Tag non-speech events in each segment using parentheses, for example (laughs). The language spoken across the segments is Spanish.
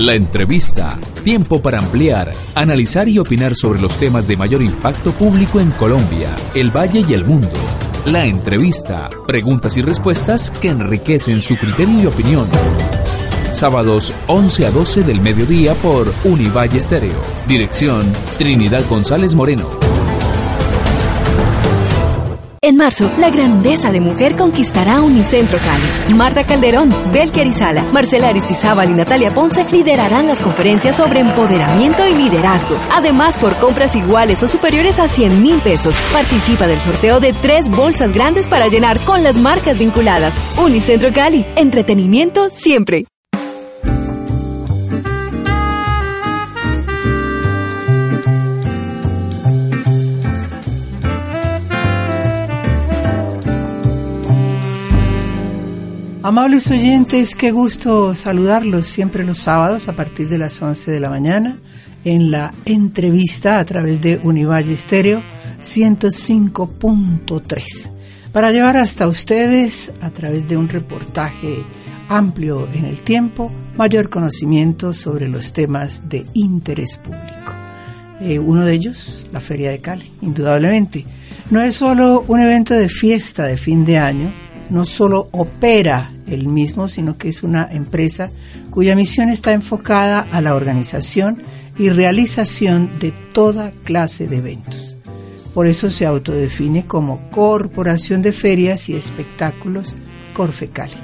La entrevista. Tiempo para ampliar, analizar y opinar sobre los temas de mayor impacto público en Colombia, el Valle y el mundo. La entrevista. Preguntas y respuestas que enriquecen su criterio y opinión. Sábados 11 a 12 del mediodía por Univalle Stereo. Dirección Trinidad González Moreno. En marzo, la grandeza de mujer conquistará Unicentro Cali. Marta Calderón, Belker Izala, Marcela Aristizábal y Natalia Ponce liderarán las conferencias sobre empoderamiento y liderazgo. Además, por compras iguales o superiores a 100 mil pesos, participa del sorteo de tres bolsas grandes para llenar con las marcas vinculadas. Unicentro Cali, entretenimiento siempre. Amables oyentes, qué gusto saludarlos siempre los sábados a partir de las 11 de la mañana en la entrevista a través de Univalle Estéreo 105.3 para llevar hasta ustedes a través de un reportaje amplio en el tiempo mayor conocimiento sobre los temas de interés público. Eh, uno de ellos, la Feria de Cali, indudablemente. No es solo un evento de fiesta de fin de año, no solo opera el mismo, sino que es una empresa cuya misión está enfocada a la organización y realización de toda clase de eventos. Por eso se autodefine como Corporación de Ferias y Espectáculos Corfecali.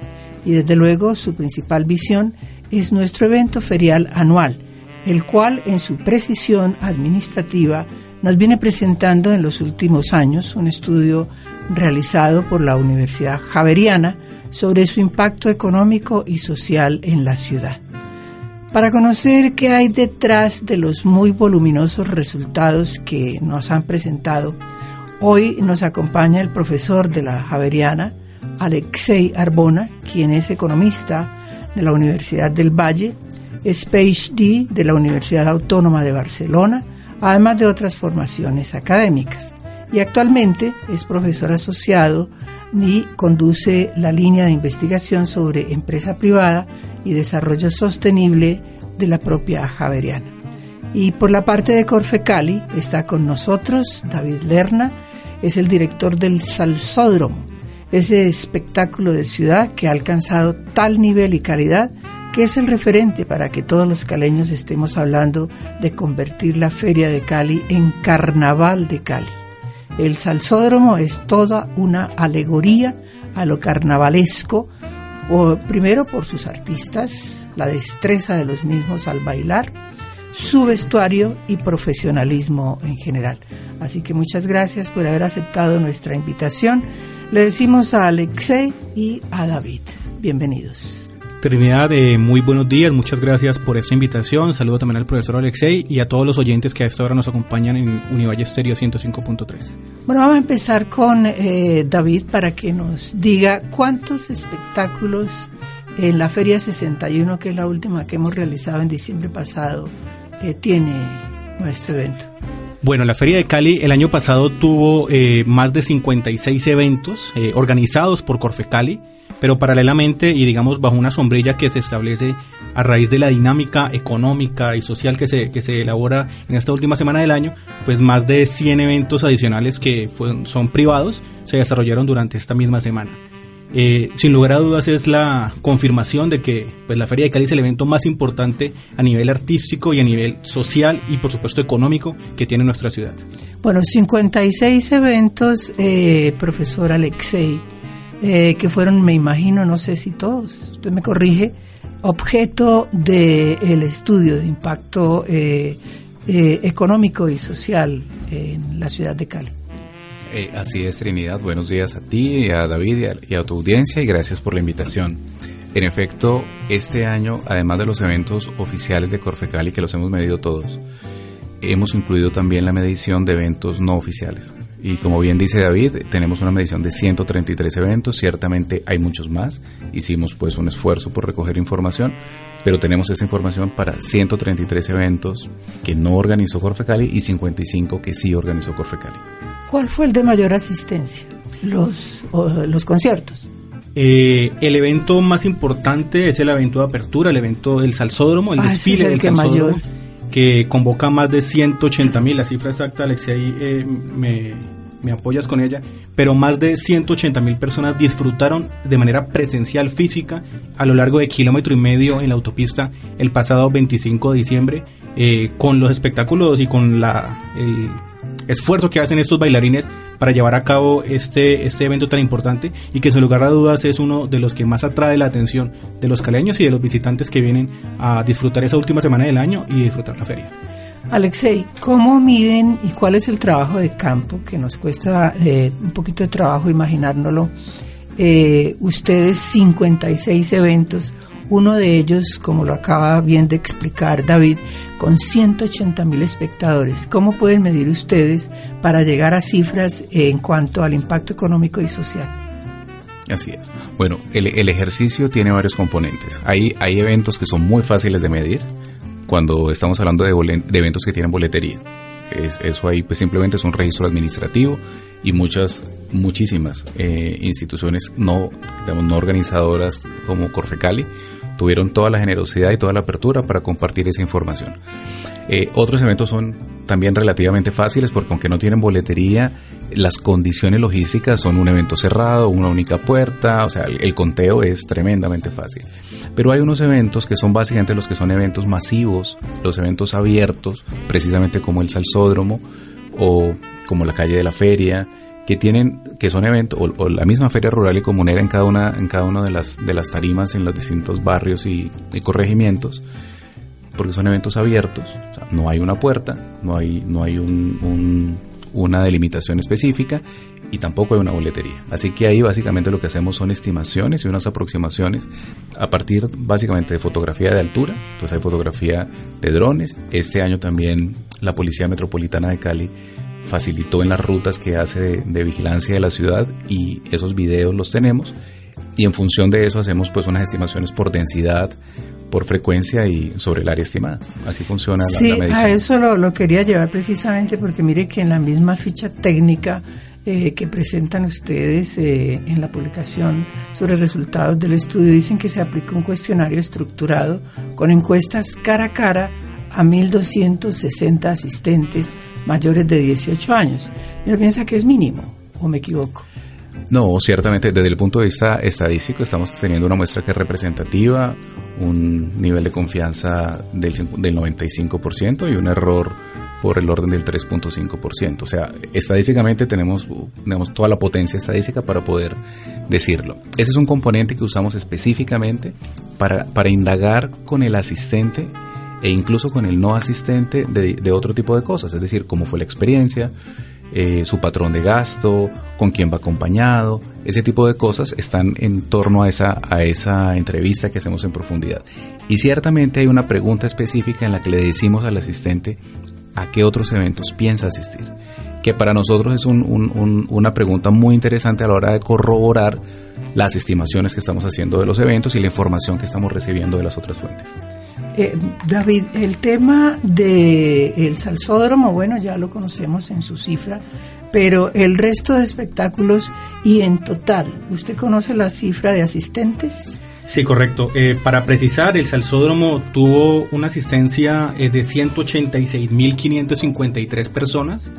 Y desde luego su principal visión es nuestro evento ferial anual, el cual en su precisión administrativa nos viene presentando en los últimos años un estudio realizado por la Universidad Javeriana sobre su impacto económico y social en la ciudad. Para conocer qué hay detrás de los muy voluminosos resultados que nos han presentado, hoy nos acompaña el profesor de la Javeriana, Alexei Arbona, quien es economista de la Universidad del Valle, es PhD de la Universidad Autónoma de Barcelona, además de otras formaciones académicas y actualmente es profesor asociado y conduce la línea de investigación sobre empresa privada y desarrollo sostenible de la propia Javeriana. Y por la parte de Corfecali está con nosotros David Lerna, es el director del Salsódromo, ese espectáculo de ciudad que ha alcanzado tal nivel y calidad que es el referente para que todos los caleños estemos hablando de convertir la Feria de Cali en Carnaval de Cali. El salsódromo es toda una alegoría a lo carnavalesco, o, primero por sus artistas, la destreza de los mismos al bailar, su vestuario y profesionalismo en general. Así que muchas gracias por haber aceptado nuestra invitación. Le decimos a Alexei y a David. Bienvenidos. Trinidad, eh, muy buenos días, muchas gracias por esta invitación. Saludo también al profesor Alexei y a todos los oyentes que a esta hora nos acompañan en Univalle Stereo 105.3. Bueno, vamos a empezar con eh, David para que nos diga cuántos espectáculos en la Feria 61, que es la última que hemos realizado en diciembre pasado, eh, tiene nuestro evento. Bueno, la Feria de Cali el año pasado tuvo más de 56 eventos organizados por Corfecali pero paralelamente y digamos bajo una sombrilla que se establece a raíz de la dinámica económica y social que se, que se elabora en esta última semana del año, pues más de 100 eventos adicionales que son privados se desarrollaron durante esta misma semana. Eh, sin lugar a dudas es la confirmación de que pues, la Feria de Cali es el evento más importante a nivel artístico y a nivel social y por supuesto económico que tiene nuestra ciudad. Bueno, 56 eventos, eh, profesor Alexei, eh, que fueron, me imagino, no sé si todos, usted me corrige, objeto del estudio de impacto eh, eh, económico y social en la ciudad de Cali. así es, Trinidad. Buenos días a ti, a David y a, tu audiencia y gracias por la invitación. En efecto, este año, además de los eventos oficiales de Corfecali, que los hemos medido todos, hemos incluido también la medición de eventos no oficiales. Y como bien dice David, tenemos una medición de 133 eventos, ciertamente hay muchos más, hicimos pues un esfuerzo por recoger información, pero tenemos esa información para 133 eventos que no organizó Corfecali y 55 que sí organizó Corfecali. ¿Cuál fue el de mayor asistencia? Los, los conciertos. Eh, el evento más importante es el evento de apertura, el evento del Salsódromo, el ah, desfile del Salsódromo que convoca más de 180 mil, la cifra exacta, Alexia, ahí eh, me, me, apoyas con ella, pero más de 180 mil personas disfrutaron de manera presencial física a lo largo de kilómetro y medio en la autopista el pasado 25 de diciembre, eh, con los espectáculos y con la, el esfuerzo que hacen estos bailarines para llevar a cabo este, este evento tan importante y que sin lugar a dudas es uno de los que más atrae la atención de los caleños y de los visitantes que vienen a disfrutar esa última semana del año y disfrutar la feria. Alexei, ¿cómo miden y cuál es el trabajo de campo que nos cuesta eh, un poquito de trabajo imaginárnoslo? Eh, ustedes 56 eventos, uno de ellos, como lo acaba bien de explicar David, con 180 mil espectadores. ¿Cómo pueden medir ustedes para llegar a cifras en cuanto al impacto económico y social? Así es. Bueno, el, ejercicio tiene varios componentes. Hay, hay eventos que son muy fáciles de medir cuando estamos hablando de, eventos que tienen boletería. Es, eso ahí pues simplemente es un registro administrativo y muchas, muchísimas eh, instituciones no, digamos, no organizadoras como Corfecali tuvieron toda la generosidad y toda la apertura para compartir esa información. Eh, otros eventos son también relativamente fáciles porque aunque no tienen boletería, las condiciones logísticas son un evento cerrado, una única puerta, o sea, el, conteo es tremendamente fácil. Pero hay unos eventos que son básicamente los que son eventos masivos, los eventos abiertos, precisamente como el Salsódromo o como la calle de la feria, que tienen que son eventos o, la misma feria rural y comunera en cada una en cada una de las de las tarimas en los distintos barrios y, corregimientos porque son eventos abiertos no hay una puerta no hay no hay un, una delimitación específica y tampoco hay una boletería. Así que ahí básicamente lo que hacemos son estimaciones y unas aproximaciones a partir básicamente de fotografía de altura. Entonces hay fotografía de drones. Este año también la policía metropolitana de Cali facilitó en las rutas que hace de, vigilancia de la ciudad y esos videos los tenemos y en función de eso hacemos pues unas estimaciones por densidad, por frecuencia y sobre el área estimada. Así funciona la, sí, medición. a eso lo, quería llevar precisamente porque mire que en la misma ficha técnica eh, que presentan ustedes eh, en la publicación sobre resultados del estudio dicen que se aplica un cuestionario estructurado con encuestas cara a cara a 1.260 asistentes mayores de 18 años. ¿No piensa que es mínimo o me equivoco? No, ciertamente desde el punto de vista estadístico estamos teniendo una muestra que es representativa, un nivel de confianza del, del 95% y un error por el orden del 3.5%. O sea, estadísticamente tenemos, tenemos toda la potencia estadística para poder decirlo. Ese es un componente que usamos específicamente para, para indagar con el asistente e incluso con el no asistente de, otro tipo de cosas, es decir, cómo fue la experiencia, eh, su patrón de gasto, con quién va acompañado, ese tipo de cosas están en torno a esa, a esa entrevista que hacemos en profundidad. Y ciertamente hay una pregunta específica en la que le decimos al asistente a qué otros eventos piensa asistir, que para nosotros es una pregunta muy interesante a la hora de corroborar las estimaciones que estamos haciendo de los eventos y la información que estamos recibiendo de las otras fuentes. Eh, David, el tema del el salsódromo, bueno, ya lo conocemos en su cifra, pero el resto de espectáculos y en total, ¿usted conoce la cifra de asistentes? Sí, correcto. Eh, para precisar, el Salsódromo tuvo una asistencia eh, de 186.553 personas.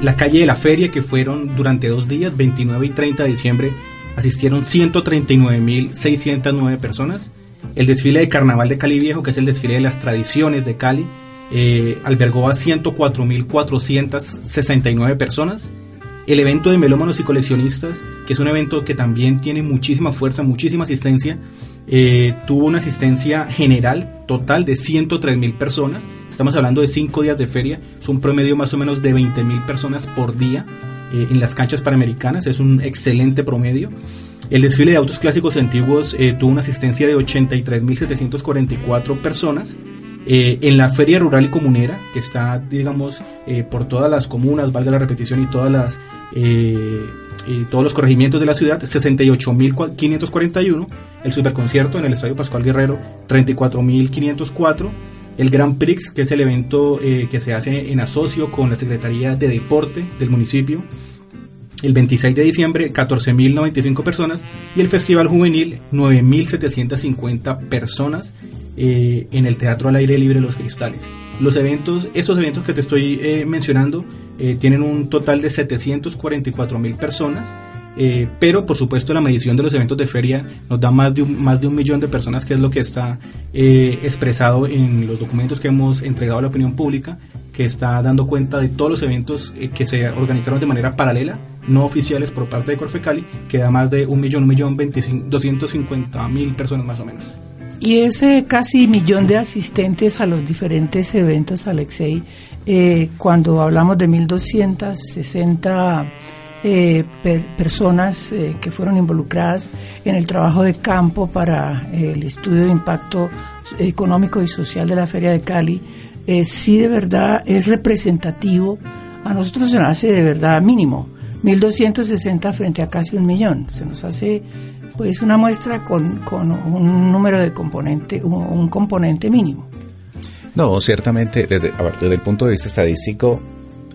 la calle de la feria, que fueron durante dos días, 29 y 30 de diciembre, asistieron 139.609 personas el desfile de Carnaval de Cali Viejo, que es el desfile de las tradiciones de Cali, eh, albergó a 104.469 personas. El evento de melómanos y coleccionistas, que es un evento que también tiene muchísima fuerza, muchísima asistencia, eh, tuvo una asistencia general total de 103.000 personas. Estamos hablando de cinco días de feria, es un promedio más o menos de 20.000 personas por día eh, en las canchas panamericanas, es un excelente promedio. El desfile de autos clásicos antiguos eh, tuvo una asistencia de 83.744 personas. Eh, en la feria rural y comunera, que está, digamos, eh, por todas las comunas, valga la repetición, y todas las y todos los corregimientos de la ciudad, 68.541. El superconcierto en el Estadio Pascual Guerrero, 34.504. El Grand Prix, que es el evento que se hace en asocio con la Secretaría de Deporte del municipio, el 26 de diciembre 14.095 personas y el Festival Juvenil 9.750 personas eh, en el Teatro al Aire Libre Los Cristales. Los eventos, estos eventos que te estoy eh, mencionando eh, tienen un total de 744.000 personas eh, pero por supuesto la medición de los eventos de feria nos da más de un, más de un millón de personas, que es lo que está eh, expresado en los documentos que hemos entregado a la opinión pública, que está dando cuenta de todos los eventos eh, que se organizaron de manera paralela, no oficiales por parte de Corfecali, que da más de un millón, un millón doscientos cincuenta mil personas más o menos. Y ese casi millón de asistentes a los diferentes eventos, Alexei, cuando hablamos de 1.260 eh, personas eh, que fueron involucradas en el trabajo de campo para eh, el estudio de impacto económico y social de la Feria de Cali, sí de verdad es representativo. A nosotros se nos hace de verdad mínimo, 1.260 frente a casi un millón. Se nos hace pues una muestra con, con un número de componente, un, componente mínimo. No, ciertamente, desde, desde el punto de vista estadístico,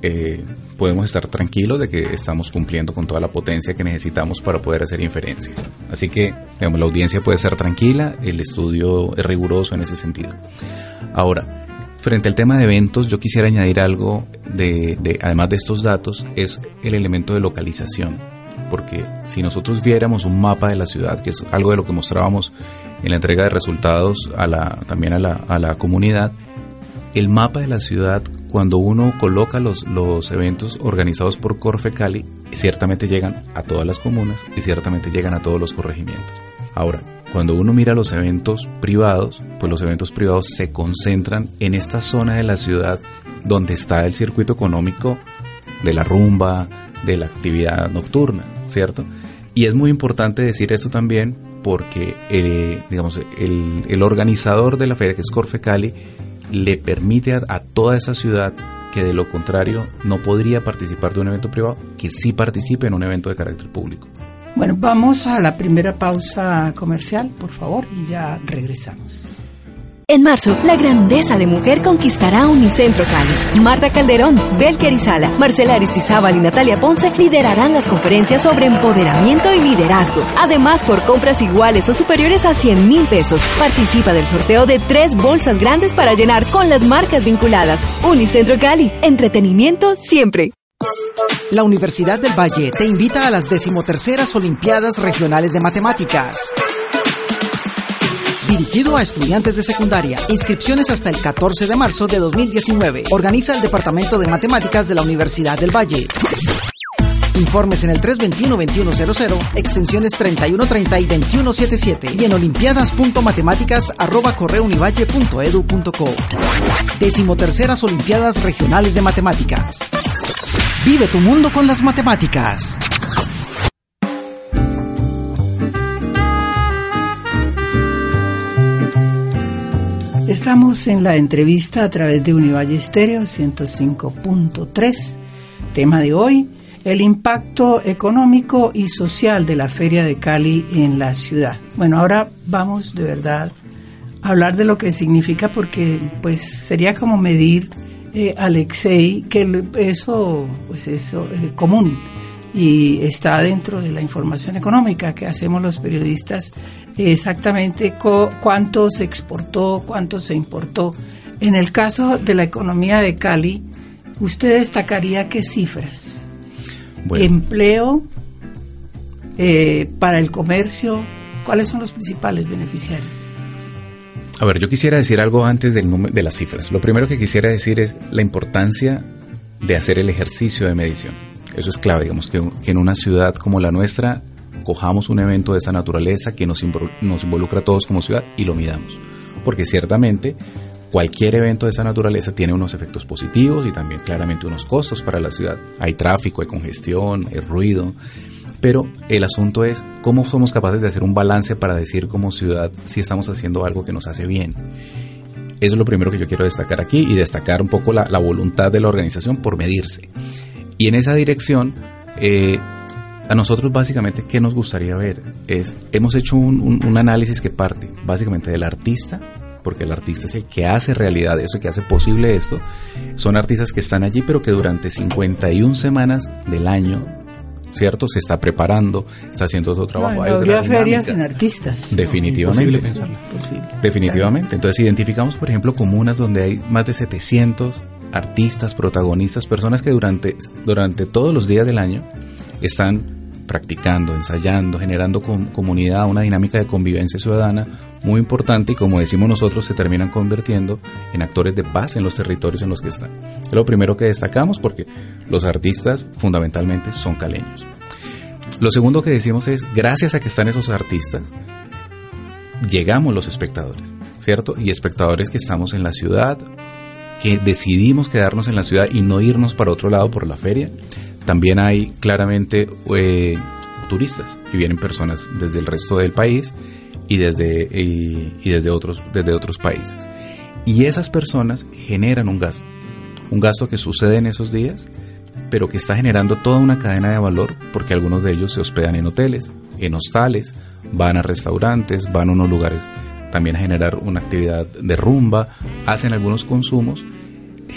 eh, podemos estar tranquilos de que estamos cumpliendo con toda la potencia que necesitamos para poder hacer inferencia. Así que, digamos, la audiencia puede estar tranquila, el estudio es riguroso en ese sentido. Ahora, frente al tema de eventos, yo quisiera añadir algo de, además de estos datos, es el elemento de localización. Porque si nosotros viéramos un mapa de la ciudad, que es algo de lo que mostrábamos en la entrega de resultados también a la comunidad, el mapa de la ciudad cuando uno coloca los, los eventos organizados por Corfe Cali, ciertamente llegan a todas las comunas y ciertamente llegan a todos los corregimientos. Ahora, cuando uno mira los eventos privados, pues los eventos privados se concentran en esta zona de la ciudad donde está el circuito económico de la rumba, de la actividad nocturna, ¿cierto? Y es muy importante decir eso también porque eh, digamos, el, el, organizador de la feria, que es Corfe Cali, le permite a, toda esa ciudad que de lo contrario no podría participar de un evento privado, que sí participe en un evento de carácter público. Bueno, vamos a la primera pausa comercial, por favor, y ya regresamos. En marzo, la grandeza de mujer conquistará Unicentro Cali. Marta Calderón, Belker Isala, Marcela Aristizábal y Natalia Ponce liderarán las conferencias sobre empoderamiento y liderazgo. Además, por compras iguales o superiores a 100 mil pesos, participa del sorteo de tres bolsas grandes para llenar con las marcas vinculadas. Unicentro Cali, entretenimiento siempre. La Universidad del Valle te invita a las decimoterceras Olimpiadas Regionales de Matemáticas. Dirigido a estudiantes de secundaria. Inscripciones hasta el 14 de marzo de 2019. Organiza el Departamento de Matemáticas de la Universidad del Valle. Informes en el 321-2100, extensiones 3130 y 2177 y en olimpiadas.matemáticas arroba correunivalle.edu.co. Decimoterceras Olimpiadas Regionales de Matemáticas. Vive tu mundo con las matemáticas. Estamos en la entrevista a través de Univalle Estéreo 105.3. Tema de hoy, el impacto económico y social de la Feria de Cali en la ciudad. Bueno, ahora vamos de verdad a hablar de lo que significa porque pues sería como medir eh, Alexei que eso pues eso es eh, común y está dentro de la información económica que hacemos los periodistas exactamente cuánto se exportó, cuánto se importó. En el caso de la economía de Cali, ¿usted destacaría qué cifras? Empleo eh, para el comercio, ¿cuáles son los principales beneficiarios? A ver, yo quisiera decir algo antes del de las cifras. Lo primero que quisiera decir es la importancia de hacer el ejercicio de medición. Eso es clave, digamos, que, en una ciudad como la nuestra cojamos un evento de esa naturaleza que nos, nos involucra a todos como ciudad y lo midamos. Porque ciertamente cualquier evento de esa naturaleza tiene unos efectos positivos y también claramente unos costos para la ciudad. Hay tráfico, hay congestión, hay ruido. Pero el asunto es cómo somos capaces de hacer un balance para decir como ciudad si estamos haciendo algo que nos hace bien. Eso es lo primero que yo quiero destacar aquí y destacar un poco la, voluntad de la organización por medirse. Y en esa dirección, eh, a nosotros básicamente, ¿qué nos gustaría ver? Es, hemos hecho un, un análisis que parte básicamente del artista, porque el artista es el que hace realidad eso, que hace posible esto. Son artistas que están allí, pero que durante 51 semanas del año ¿cierto? Se está preparando, está haciendo su trabajo. No, habría ferias sin artistas. Definitivamente. Definitivamente. Entonces identificamos, por ejemplo, comunas donde hay más de 700 artistas, protagonistas, personas que durante, durante todos los días del año están practicando, ensayando, generando comunidad, una dinámica de convivencia ciudadana muy importante y como decimos nosotros se terminan convirtiendo en actores de paz en los territorios en los que están. Es lo primero que destacamos porque los artistas fundamentalmente son caleños. Lo segundo que decimos es, gracias a que están esos artistas, llegamos los espectadores, ¿cierto? Y espectadores que estamos en la ciudad, que decidimos quedarnos en la ciudad y no irnos para otro lado por la feria. También hay claramente eh, turistas y vienen personas desde el resto del país y desde, y, desde, otros, desde otros países. Y esas personas generan un gasto, un gasto que sucede en esos días, pero que está generando toda una cadena de valor porque algunos de ellos se hospedan en hoteles, en hostales, van a restaurantes, van a unos lugares también a generar una actividad de rumba, hacen algunos consumos,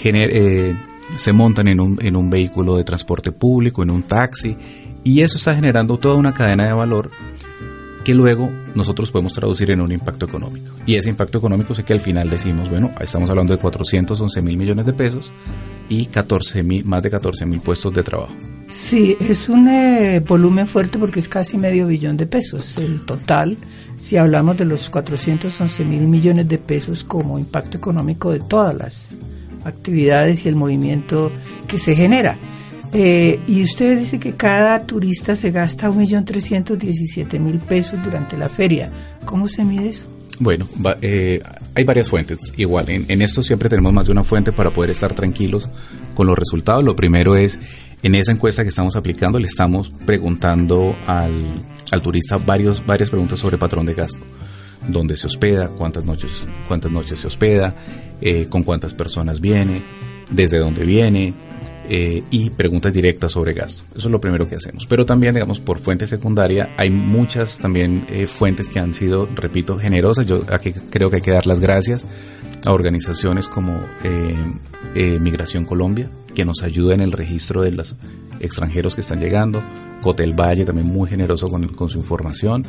eh, se montan en un, en un vehículo de transporte público, en un taxi, y eso está generando toda una cadena de valor que luego nosotros podemos traducir en un impacto económico. Y ese impacto económico es que al final decimos, bueno, estamos hablando de 411 mil millones de pesos y 14 mil, más de 14 mil puestos de trabajo. Sí, es un eh, volumen fuerte porque es casi medio billón de pesos el total, si hablamos de los 411 mil millones de pesos como impacto económico de todas las actividades y el movimiento que se genera. Eh, y usted dice que cada turista se gasta 1.317.000 pesos durante la feria. ¿Cómo se mide eso? Bueno, eh, hay varias fuentes. Igual, en, esto siempre tenemos más de una fuente para poder estar tranquilos con los resultados. Lo primero es, en esa encuesta que estamos aplicando, le estamos preguntando al, al turista varios, varias preguntas sobre patrón de gasto. ¿Dónde se hospeda? ¿Cuántas noches, cuántas noches se hospeda? Eh, ¿Con cuántas personas viene? ¿Desde dónde viene? Eh, y preguntas directas sobre gasto. Eso es lo primero que hacemos. Pero también, digamos, por fuente secundaria, hay muchas también eh, fuentes que han sido, repito, generosas. Yo aquí creo que hay que dar las gracias a organizaciones como Migración Colombia, que nos ayuda en el registro de los extranjeros que están llegando. Cotel Valle, también muy generoso con, con su información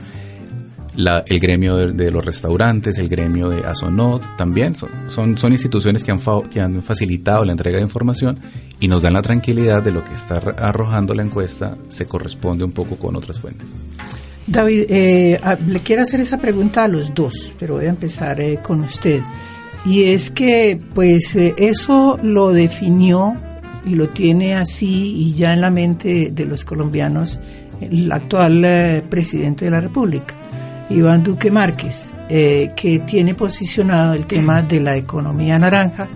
el gremio de, los restaurantes, el gremio de Azonot, también son, son, instituciones que han, que han facilitado la entrega de información y nos dan la tranquilidad de lo que está arrojando la encuesta se corresponde un poco con otras fuentes. David, eh, le quiero hacer esa pregunta a los dos, pero voy a empezar eh, con usted. Y es que, pues, eh, eso lo definió y lo tiene así y ya en la mente de los colombianos el actual presidente de la República. Iván Duque Márquez, eh, que tiene posicionado el tema de la economía naranja,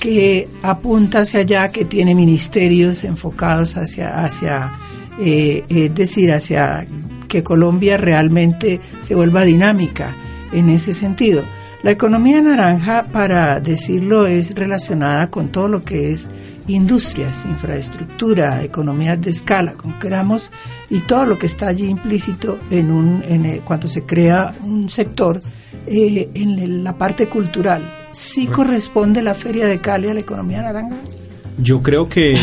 que apunta hacia allá, que tiene ministerios enfocados hacia, hacia eh, es decir, hacia que Colombia realmente se vuelva dinámica en ese sentido. La economía naranja, para decirlo, es relacionada con todo lo que es industrias, infraestructura, economías de escala, como queramos, y todo lo que está allí implícito en un, en cuando se crea un sector eh, en la parte cultural. ¿Sí corresponde la Feria de Cali a la economía naranja? Yo creo que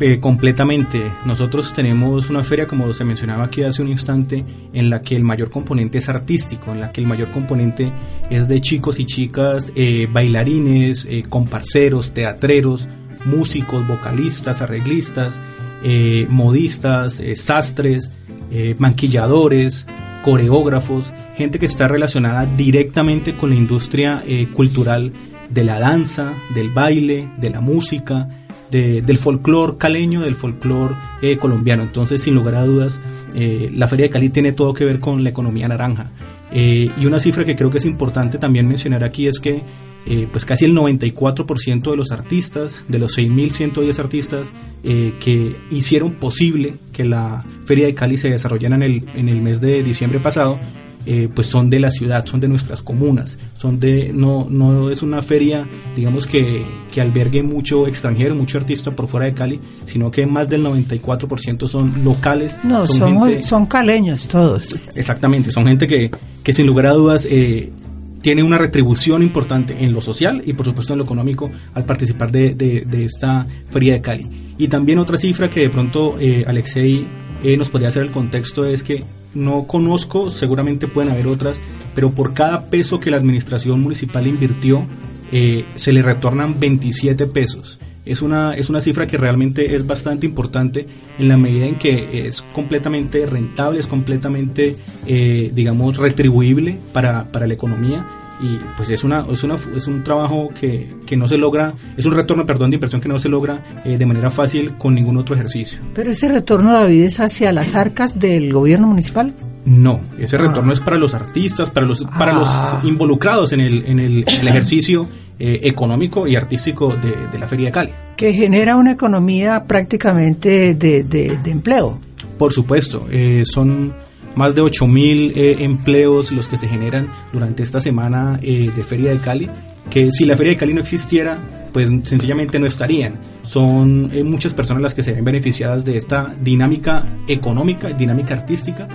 eh, completamente. Nosotros tenemos una feria, como se mencionaba aquí hace un instante, en la que el mayor componente es artístico, en la que el mayor componente es de chicos y chicas, eh, bailarines, comparceros, teatreros, músicos, vocalistas, arreglistas, eh, modistas, eh, sastres, eh, manquilladores, coreógrafos, gente que está relacionada directamente con la industria cultural de la danza, del baile, de la música, del folclore caleño, del folclore colombiano. Entonces, sin lugar a dudas, la Feria de Cali tiene todo que ver con la economía naranja. Y una cifra que creo que es importante también mencionar aquí es que eh, pues casi el 94% de los artistas, de los 6.110 artistas eh, que hicieron posible que la Feria de Cali se desarrollara en el, en el mes de diciembre pasado, eh, pues son de la ciudad, son de nuestras comunas, son de, no, no es una feria, digamos que, que albergue mucho extranjero, mucho artista por fuera de Cali, sino que más del 94% son locales. No, son, son caleños todos. Exactamente, son gente que, que sin lugar a dudas eh, tiene una retribución importante en lo social y por supuesto en lo económico al participar de, de, esta feria de Cali. Y también otra cifra que de pronto eh, Alexei eh, nos podría hacer el contexto es que no conozco, seguramente pueden haber otras, pero por cada peso que la administración municipal invirtió, eh, se le retornan 27 pesos. Es una, es una cifra que realmente es bastante importante en la medida en que es completamente rentable, es completamente, eh, digamos, retribuible para, para la economía y pues es una es una es un trabajo que, que, no se logra es un retorno perdón de inversión que no se logra eh, de manera fácil con ningún otro ejercicio pero ese retorno David es hacia las arcas del gobierno municipal no ese ah. retorno es para los artistas para los para los ah. involucrados en el en el, (clears throat) ejercicio eh, económico y artístico de, de, la feria de Cali que genera una economía prácticamente de, de, de empleo por supuesto eh, son más de 8.000 eh, empleos los que se generan durante esta semana de Feria de Cali, que si la Feria de Cali no existiera, pues sencillamente no estarían. Son muchas personas las que se ven beneficiadas de esta dinámica económica, dinámica artística,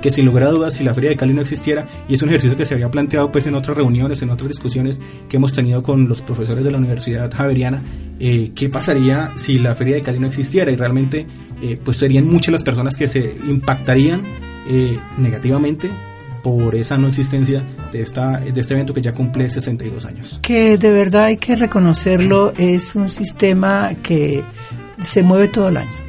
que sin lugar a dudas, si la Feria de Cali no existiera, y es un ejercicio que se había planteado pues en otras reuniones, en otras discusiones que hemos tenido con los profesores de la Universidad Javeriana, qué pasaría si la Feria de Cali no existiera y realmente pues serían muchas las personas que se impactarían eh, negativamente por esa no existencia de, esta, de este evento que ya cumple 62 años. Que de verdad hay que reconocerlo, es un sistema que se mueve todo el año.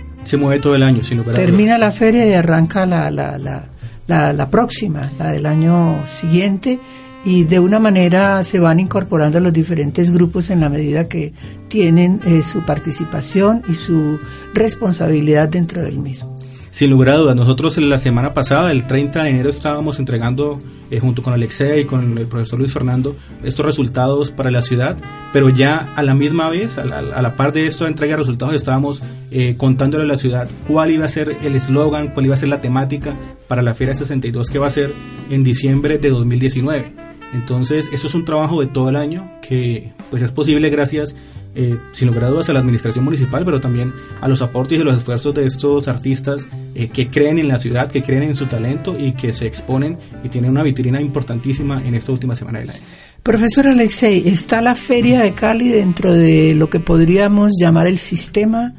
Año, Termina la feria y arranca la, la, la, la, próxima, la del año siguiente, y de una manera se van incorporando los diferentes grupos en la medida que tienen eh, su participación y su responsabilidad dentro del mismo. Sin lugar a dudas, nosotros la semana pasada, el 30 de enero, estábamos entregando, eh, junto con Alexei y con el profesor Luis Fernando, estos resultados para la ciudad, pero ya a la misma vez, a la, par de esto de entrega de resultados, estábamos eh, contándole a la ciudad cuál iba a ser el eslogan, cuál iba a ser la temática para la Feria 62 que va a ser en diciembre de 2019. Entonces, eso es un trabajo de todo el año que pues es posible gracias eh, sin lugar a dudas a la administración municipal, pero también a los aportes y los esfuerzos de estos artistas eh, que creen en la ciudad, que creen en su talento y que se exponen y tienen una vitrina importantísima en esta última semana del año. Profesor Alexei, ¿está la Feria de Cali dentro de lo que podríamos llamar el sistema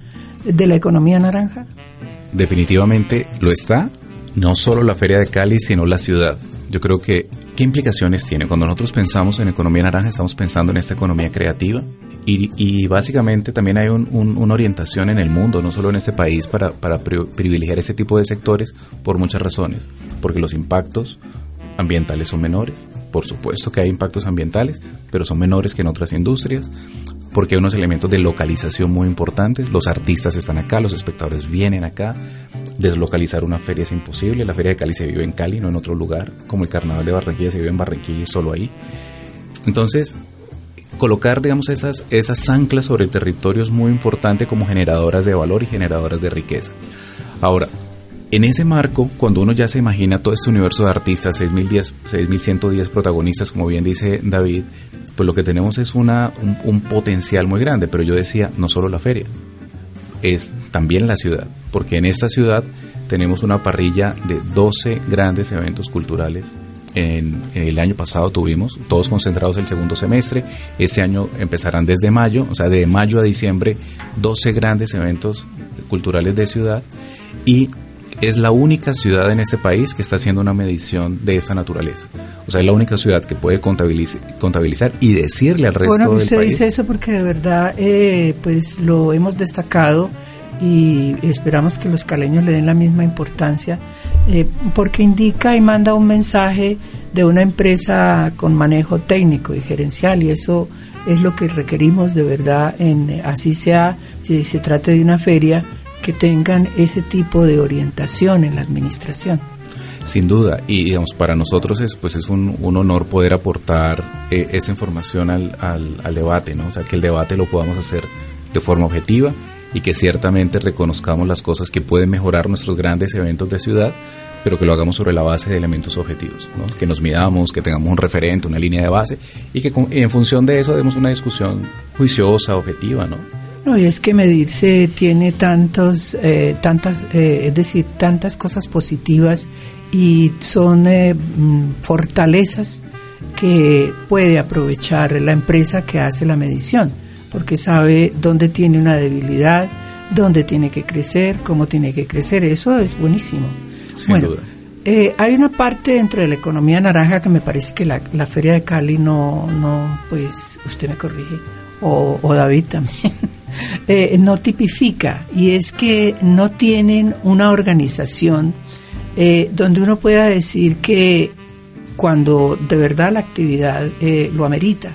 de la economía naranja? Definitivamente lo está, no solo la Feria de Cali, sino la ciudad. Yo creo que, ¿qué implicaciones tiene? Cuando nosotros pensamos en economía naranja, estamos pensando en esta economía creativa, y, básicamente también hay una orientación en el mundo, no solo en este país, para, privilegiar ese tipo de sectores por muchas razones. Porque los impactos ambientales son menores, por supuesto que hay impactos ambientales, pero son menores que en otras industrias, porque hay unos elementos de localización muy importantes, los artistas están acá, los espectadores vienen acá, deslocalizar una feria es imposible, la feria de Cali se vive en Cali, no en otro lugar, como el carnaval de Barranquilla se vive en Barranquilla solo ahí. Entonces, colocar, digamos, esas, esas anclas sobre el territorio es muy importante como generadoras de valor y generadoras de riqueza. Ahora, en ese marco, cuando uno ya se imagina todo este universo de artistas, 6.110 protagonistas, como bien dice David, pues lo que tenemos es una, un, potencial muy grande. Pero yo decía, no solo la feria, es también la ciudad, porque en esta ciudad tenemos una parrilla de 12 grandes eventos culturales en, el año pasado tuvimos, todos concentrados el segundo semestre. Este año empezarán desde mayo, o sea, de mayo a diciembre, 12 grandes eventos culturales de ciudad. Y es la única ciudad en este país que está haciendo una medición de esta naturaleza. O sea, es la única ciudad que puede contabilizar, y decirle al resto bueno, del usted dice eso porque de verdad, eh, pues lo hemos destacado y esperamos que los caleños le den la misma importancia eh, porque indica y manda un mensaje de una empresa con manejo técnico y gerencial y eso es lo que requerimos de verdad en así sea si se trate de una feria que tengan ese tipo de orientación en la administración. Sin duda, y digamos, para nosotros es, pues es un, un honor poder aportar eh, esa información al, al, al, debate, ¿no? O sea, que el debate lo podamos hacer de forma objetiva y que ciertamente reconozcamos las cosas que pueden mejorar nuestros grandes eventos de ciudad, pero que lo hagamos sobre la base de elementos objetivos, ¿no? que nos midamos, que tengamos un referente, una línea de base y que en función de eso demos una discusión juiciosa, objetiva, ¿no? No, y es que medirse tiene tantos, eh, tantas, eh, es decir, tantas cosas positivas y son eh, mm, fortalezas que puede aprovechar la empresa que hace la medición, porque sabe dónde tiene una debilidad, dónde tiene que crecer, cómo tiene que crecer, eso es buenísimo. Sin bueno, duda. Eh, hay una parte dentro de la economía naranja que me parece que la, la Feria de Cali no, no, pues usted me corrige, o, o David también, (laughs) eh, no tipifica, y es que no tienen una organización eh, donde uno pueda decir que cuando de verdad la actividad eh, lo amerita.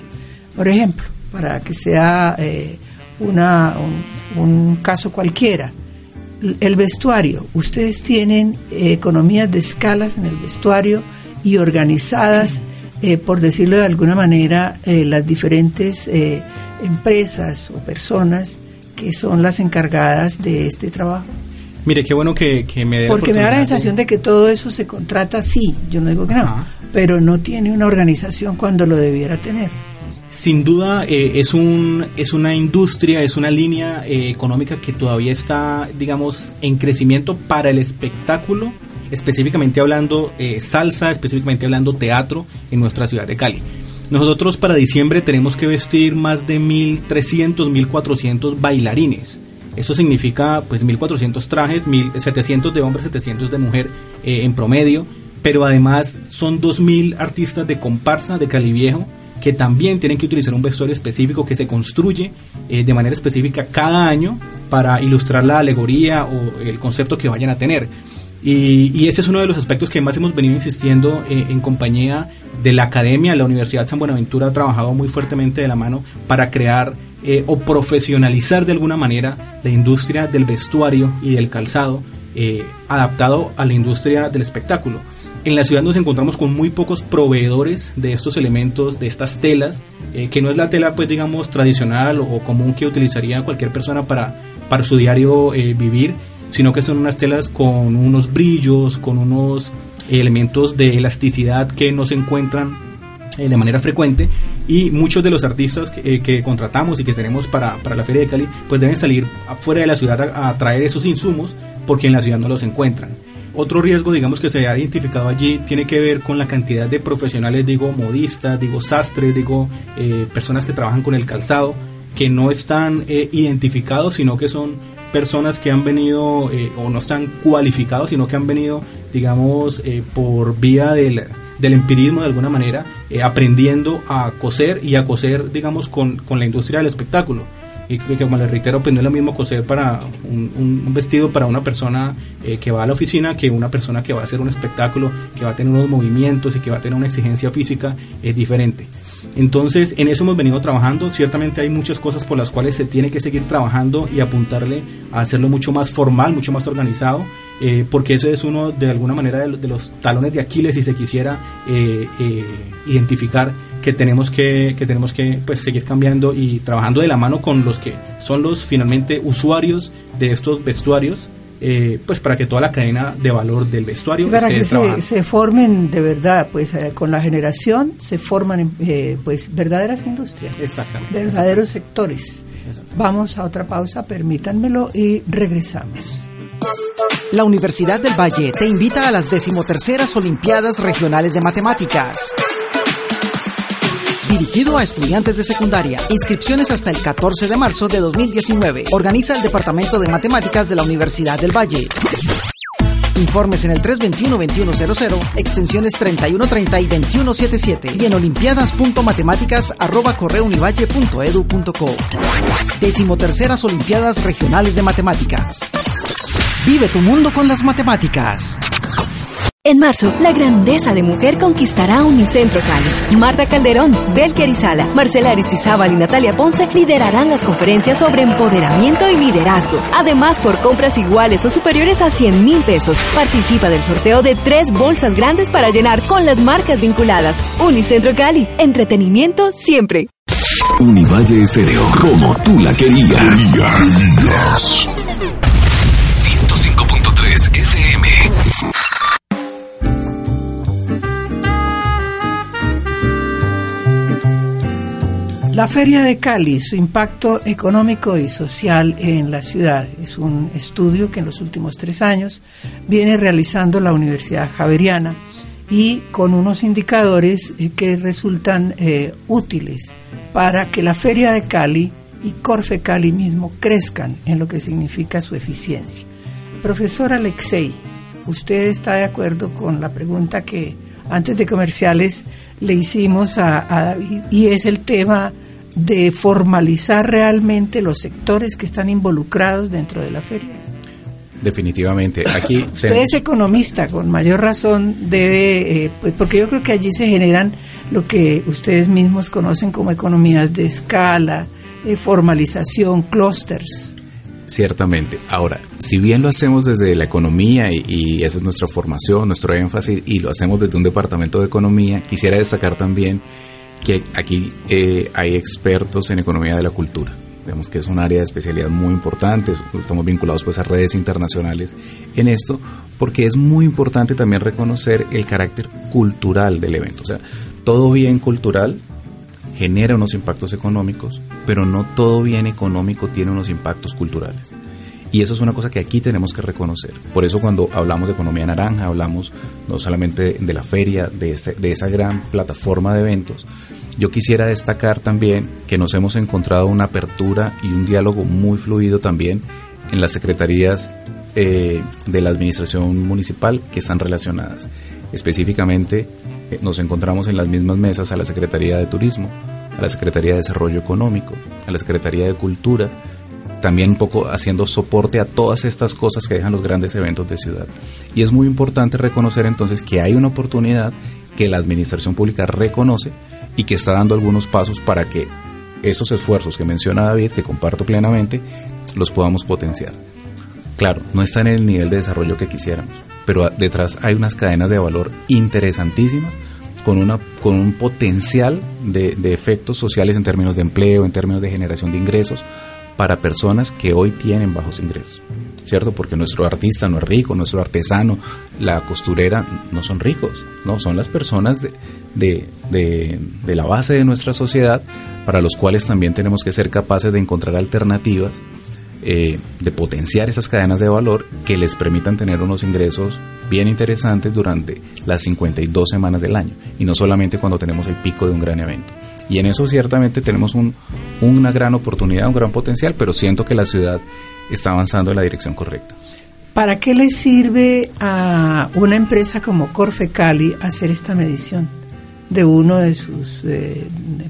Por ejemplo, para que sea eh, una, un, un, caso cualquiera, el vestuario. Ustedes tienen eh, economías de escalas en el vestuario y organizadas, por decirlo de alguna manera, las diferentes empresas o personas que son las encargadas de este trabajo. Mire, qué bueno que, que me dé Porque me da la sensación de... de... que todo eso se contrata sí, yo no digo que no, Ajá. pero no tiene una organización cuando lo debiera tener. Sin duda eh, es, un, es una industria, es una línea eh, económica que todavía está, digamos, en crecimiento para el espectáculo, específicamente hablando eh, salsa, específicamente hablando teatro en nuestra ciudad de Cali. Nosotros para diciembre tenemos que vestir más de 1.300, 1.400 bailarines. Eso significa pues 1400 trajes, 1700 de hombre, 700 de mujer en promedio, pero además son 2000 artistas de comparsa de Cali Viejo que también tienen que utilizar un vestuario específico que se construye eh, de manera específica cada año para ilustrar la alegoría o el concepto que vayan a tener. Y, ese es uno de los aspectos que más hemos venido insistiendo eh, en compañía de la academia. La Universidad San Buenaventura ha trabajado muy fuertemente de la mano para crear eh, o profesionalizar de alguna manera la industria del vestuario y del calzado adaptado a la industria del espectáculo. En la ciudad nos encontramos con muy pocos proveedores de estos elementos, de estas telas, eh, que no es la tela pues digamos tradicional o común que utilizaría cualquier persona para, para su diario eh, vivir, sino que son unas telas con unos brillos, con unos elementos de elasticidad que no se encuentran eh, de manera frecuente y muchos de los artistas que, contratamos y que tenemos para, para, la Feria de Cali pues deben salir afuera de la ciudad a, a, traer esos insumos porque en la ciudad no los encuentran. Otro riesgo, digamos, que se ha identificado allí tiene que ver con la cantidad de profesionales, digo, modistas, digo, sastres, digo, eh, personas que trabajan con el calzado, que no están eh, identificados, sino que son personas que han venido, eh, o no están cualificados, sino que han venido, digamos, por vía del, del empirismo de alguna manera, eh, aprendiendo a coser y a coser, digamos, con, con la industria del espectáculo. Y como les reitero, pues no es lo mismo coser para un, vestido para una persona eh, que va a la oficina que una persona que va a hacer un espectáculo, que va a tener unos movimientos y que va a tener una exigencia física es diferente. Entonces, en eso hemos venido trabajando. Ciertamente hay muchas cosas por las cuales se tiene que seguir trabajando y apuntarle a hacerlo mucho más formal, mucho más organizado, eh, porque eso es uno, de alguna manera, de, los talones de Aquiles, si se quisiera eh, identificar que tenemos que, que tenemos que pues, seguir cambiando y trabajando de la mano con los que son los finalmente usuarios de estos vestuarios eh, pues para que toda la cadena de valor del vestuario para que se, se, formen de verdad pues eh, con la generación se forman eh, pues verdaderas industrias exactamente verdaderos sectores. Exactamente. vamos a otra pausa permítanmelo y regresamos. La Universidad del Valle te invita a las decimoterceras Olimpiadas Regionales de Matemáticas dirigido a estudiantes de secundaria. Inscripciones hasta el 14 de marzo de 2019. Organiza el Departamento de Matemáticas de la Universidad del Valle. Informes en el 321-2100, extensiones 3130 y 2177 y en olimpiadas.matemáticas.correunivalle.edu.co. Decimoterceras Olimpiadas Regionales de Matemáticas. Vive tu mundo con las matemáticas. En marzo, la grandeza de mujer conquistará Unicentro Cali. Marta Calderón, Belki Arizala, Marcela Aristizábal y Natalia Ponce liderarán las conferencias sobre empoderamiento y liderazgo. Además, por compras iguales o superiores a 100 mil pesos, participa del sorteo de tres bolsas grandes para llenar con las marcas vinculadas. Unicentro Cali, entretenimiento siempre. Univalle Estéreo, como tú la querías. querías. 105.3 FM. La Feria de Cali, su impacto económico y social en la ciudad, es un estudio que en los últimos tres años viene realizando la Universidad Javeriana y con unos indicadores eh, que resultan eh, útiles para que la Feria de Cali y Corfe Cali mismo crezcan en lo que significa su eficiencia. Profesor Alexei, ¿usted está de acuerdo con la pregunta que antes de comerciales le hicimos a, David y es el tema de formalizar realmente los sectores que están involucrados dentro de la feria. Definitivamente. Aquí (laughs) Usted es economista, con mayor razón debe, eh, pues porque yo creo que allí se generan lo que ustedes mismos conocen como economías de escala, eh, formalización, clusters. Ciertamente. Ahora, si bien lo hacemos desde la economía y, esa es nuestra formación, nuestro énfasis, y lo hacemos desde un departamento de economía, quisiera destacar también que aquí eh, hay expertos en economía de la cultura. Vemos que es un área de especialidad muy importante, estamos vinculados pues a redes internacionales en esto, porque es muy importante también reconocer el carácter cultural del evento. O sea, todo bien cultural genera unos impactos económicos, pero no todo bien económico tiene unos impactos culturales. Y eso es una cosa que aquí tenemos que reconocer. Por eso cuando hablamos de economía naranja, hablamos no solamente de la feria, de, este, esa gran plataforma de eventos, yo quisiera destacar también que nos hemos encontrado una apertura y un diálogo muy fluido también en las secretarías eh, de la administración municipal que están relacionadas. Específicamente eh, nos encontramos en las mismas mesas a la Secretaría de Turismo, a la Secretaría de Desarrollo Económico, a la Secretaría de Cultura, también un poco haciendo soporte a todas estas cosas que dejan los grandes eventos de ciudad. Y es muy importante reconocer entonces que hay una oportunidad que la administración pública reconoce y que está dando algunos pasos para que esos esfuerzos que menciona David, que comparto plenamente, los podamos potenciar. Claro, no está en el nivel de desarrollo que quisiéramos, pero detrás hay unas cadenas de valor interesantísimas con, una, con un potencial de, de efectos sociales en términos de empleo, en términos de generación de ingresos para personas que hoy tienen bajos ingresos. ¿cierto? Porque nuestro artista no es rico, nuestro artesano, la costurera no son ricos, no, son las personas de, de, la base de nuestra sociedad para los cuales también tenemos que ser capaces de encontrar alternativas, eh, de potenciar esas cadenas de valor que les permitan tener unos ingresos bien interesantes durante las 52 semanas del año y no solamente cuando tenemos el pico de un gran evento. Y en eso ciertamente tenemos un, una gran oportunidad, un gran potencial, pero siento que la ciudad está avanzando en la dirección correcta. ¿Para qué le sirve a una empresa como Corfe Cali hacer esta medición de uno de sus eh,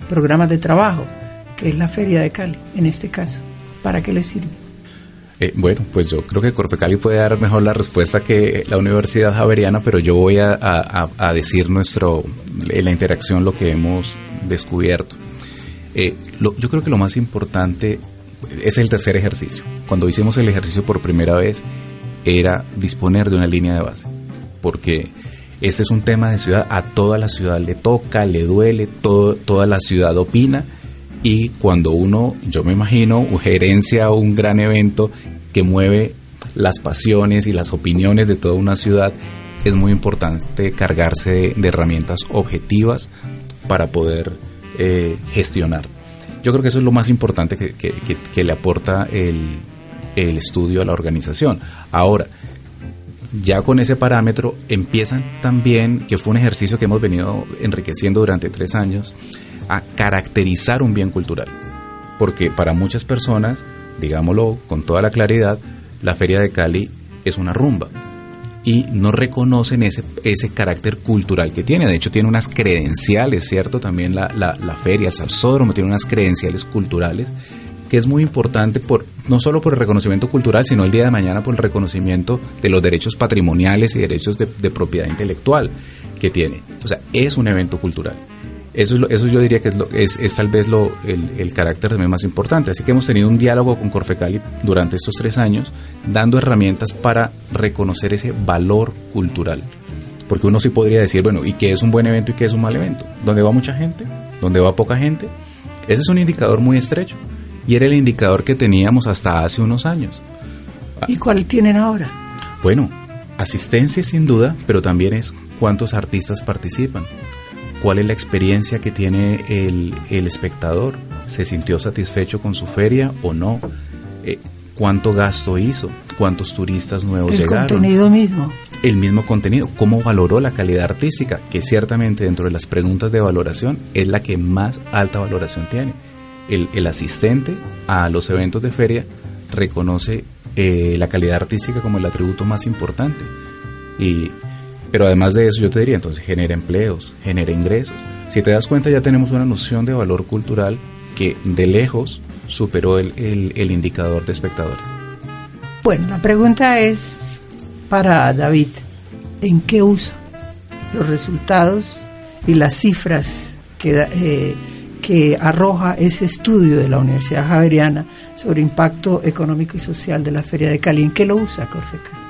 programas de trabajo, que es la Feria de Cali, en este caso? ¿Para qué le sirve? Eh, bueno, pues yo creo que Corfe Cali puede dar mejor la respuesta que la Universidad Javeriana, pero yo voy a, decir nuestro, en la interacción lo que hemos descubierto. Eh, yo creo que lo más importante es el tercer ejercicio. Cuando hicimos el ejercicio por primera vez, era disponer de una línea de base, porque este es un tema de ciudad, a toda la ciudad le toca, le duele, todo, toda la ciudad opina, y cuando uno, yo me imagino, gerencia un gran evento que mueve las pasiones y las opiniones de toda una ciudad, es muy importante cargarse de, herramientas objetivas para poder eh, gestionar. Yo creo que eso es lo más importante que, le aporta el, estudio a la organización. Ahora, ya con ese parámetro empiezan también, que fue un ejercicio que hemos venido enriqueciendo durante tres años, a caracterizar un bien cultural. Porque para muchas personas, digámoslo con toda la claridad, la Feria de Cali es una rumba y no reconocen ese, ese carácter cultural que tiene. De hecho, tiene unas credenciales, ¿cierto? También la, la, feria, el salsódromo, tiene unas credenciales culturales que es muy importante por no solo por el reconocimiento cultural, sino el día de mañana por el reconocimiento de los derechos patrimoniales y derechos de, propiedad intelectual que tiene. O sea, es un evento cultural. Eso, es eso yo diría que es, es, tal vez lo, el, el, carácter también más importante. Así que hemos tenido un diálogo con Corfecali durante estos tres años, dando herramientas para reconocer ese valor cultural. Porque uno sí podría decir, bueno, ¿y qué es un buen evento y qué es un mal evento? ¿Dónde va mucha gente? ¿Dónde va poca gente? Ese es un indicador muy estrecho y era el indicador que teníamos hasta hace unos años. ¿Y cuál tienen ahora? Bueno, asistencia sin duda, pero también es cuántos artistas participan, cuál es la experiencia que tiene el, el espectador, se sintió satisfecho con su feria o no, eh, cuánto gasto hizo, cuántos turistas nuevos llegaron. El contenido mismo. El mismo contenido, cómo valoró la calidad artística, que ciertamente dentro de las preguntas de valoración es la que más alta valoración tiene. El, el asistente a los eventos de feria reconoce eh, la calidad artística como el atributo más importante. Y, pero además de eso, yo te diría, entonces genera empleos, genera ingresos. Si te das cuenta, ya tenemos una noción de valor cultural que de lejos superó el, el indicador de espectadores. Bueno, la pregunta es para David, ¿en qué usa los resultados y las cifras que, eh, que arroja ese estudio de la Universidad Javeriana sobre impacto económico y social de la Feria de Cali? ¿En qué lo usa Corfecali?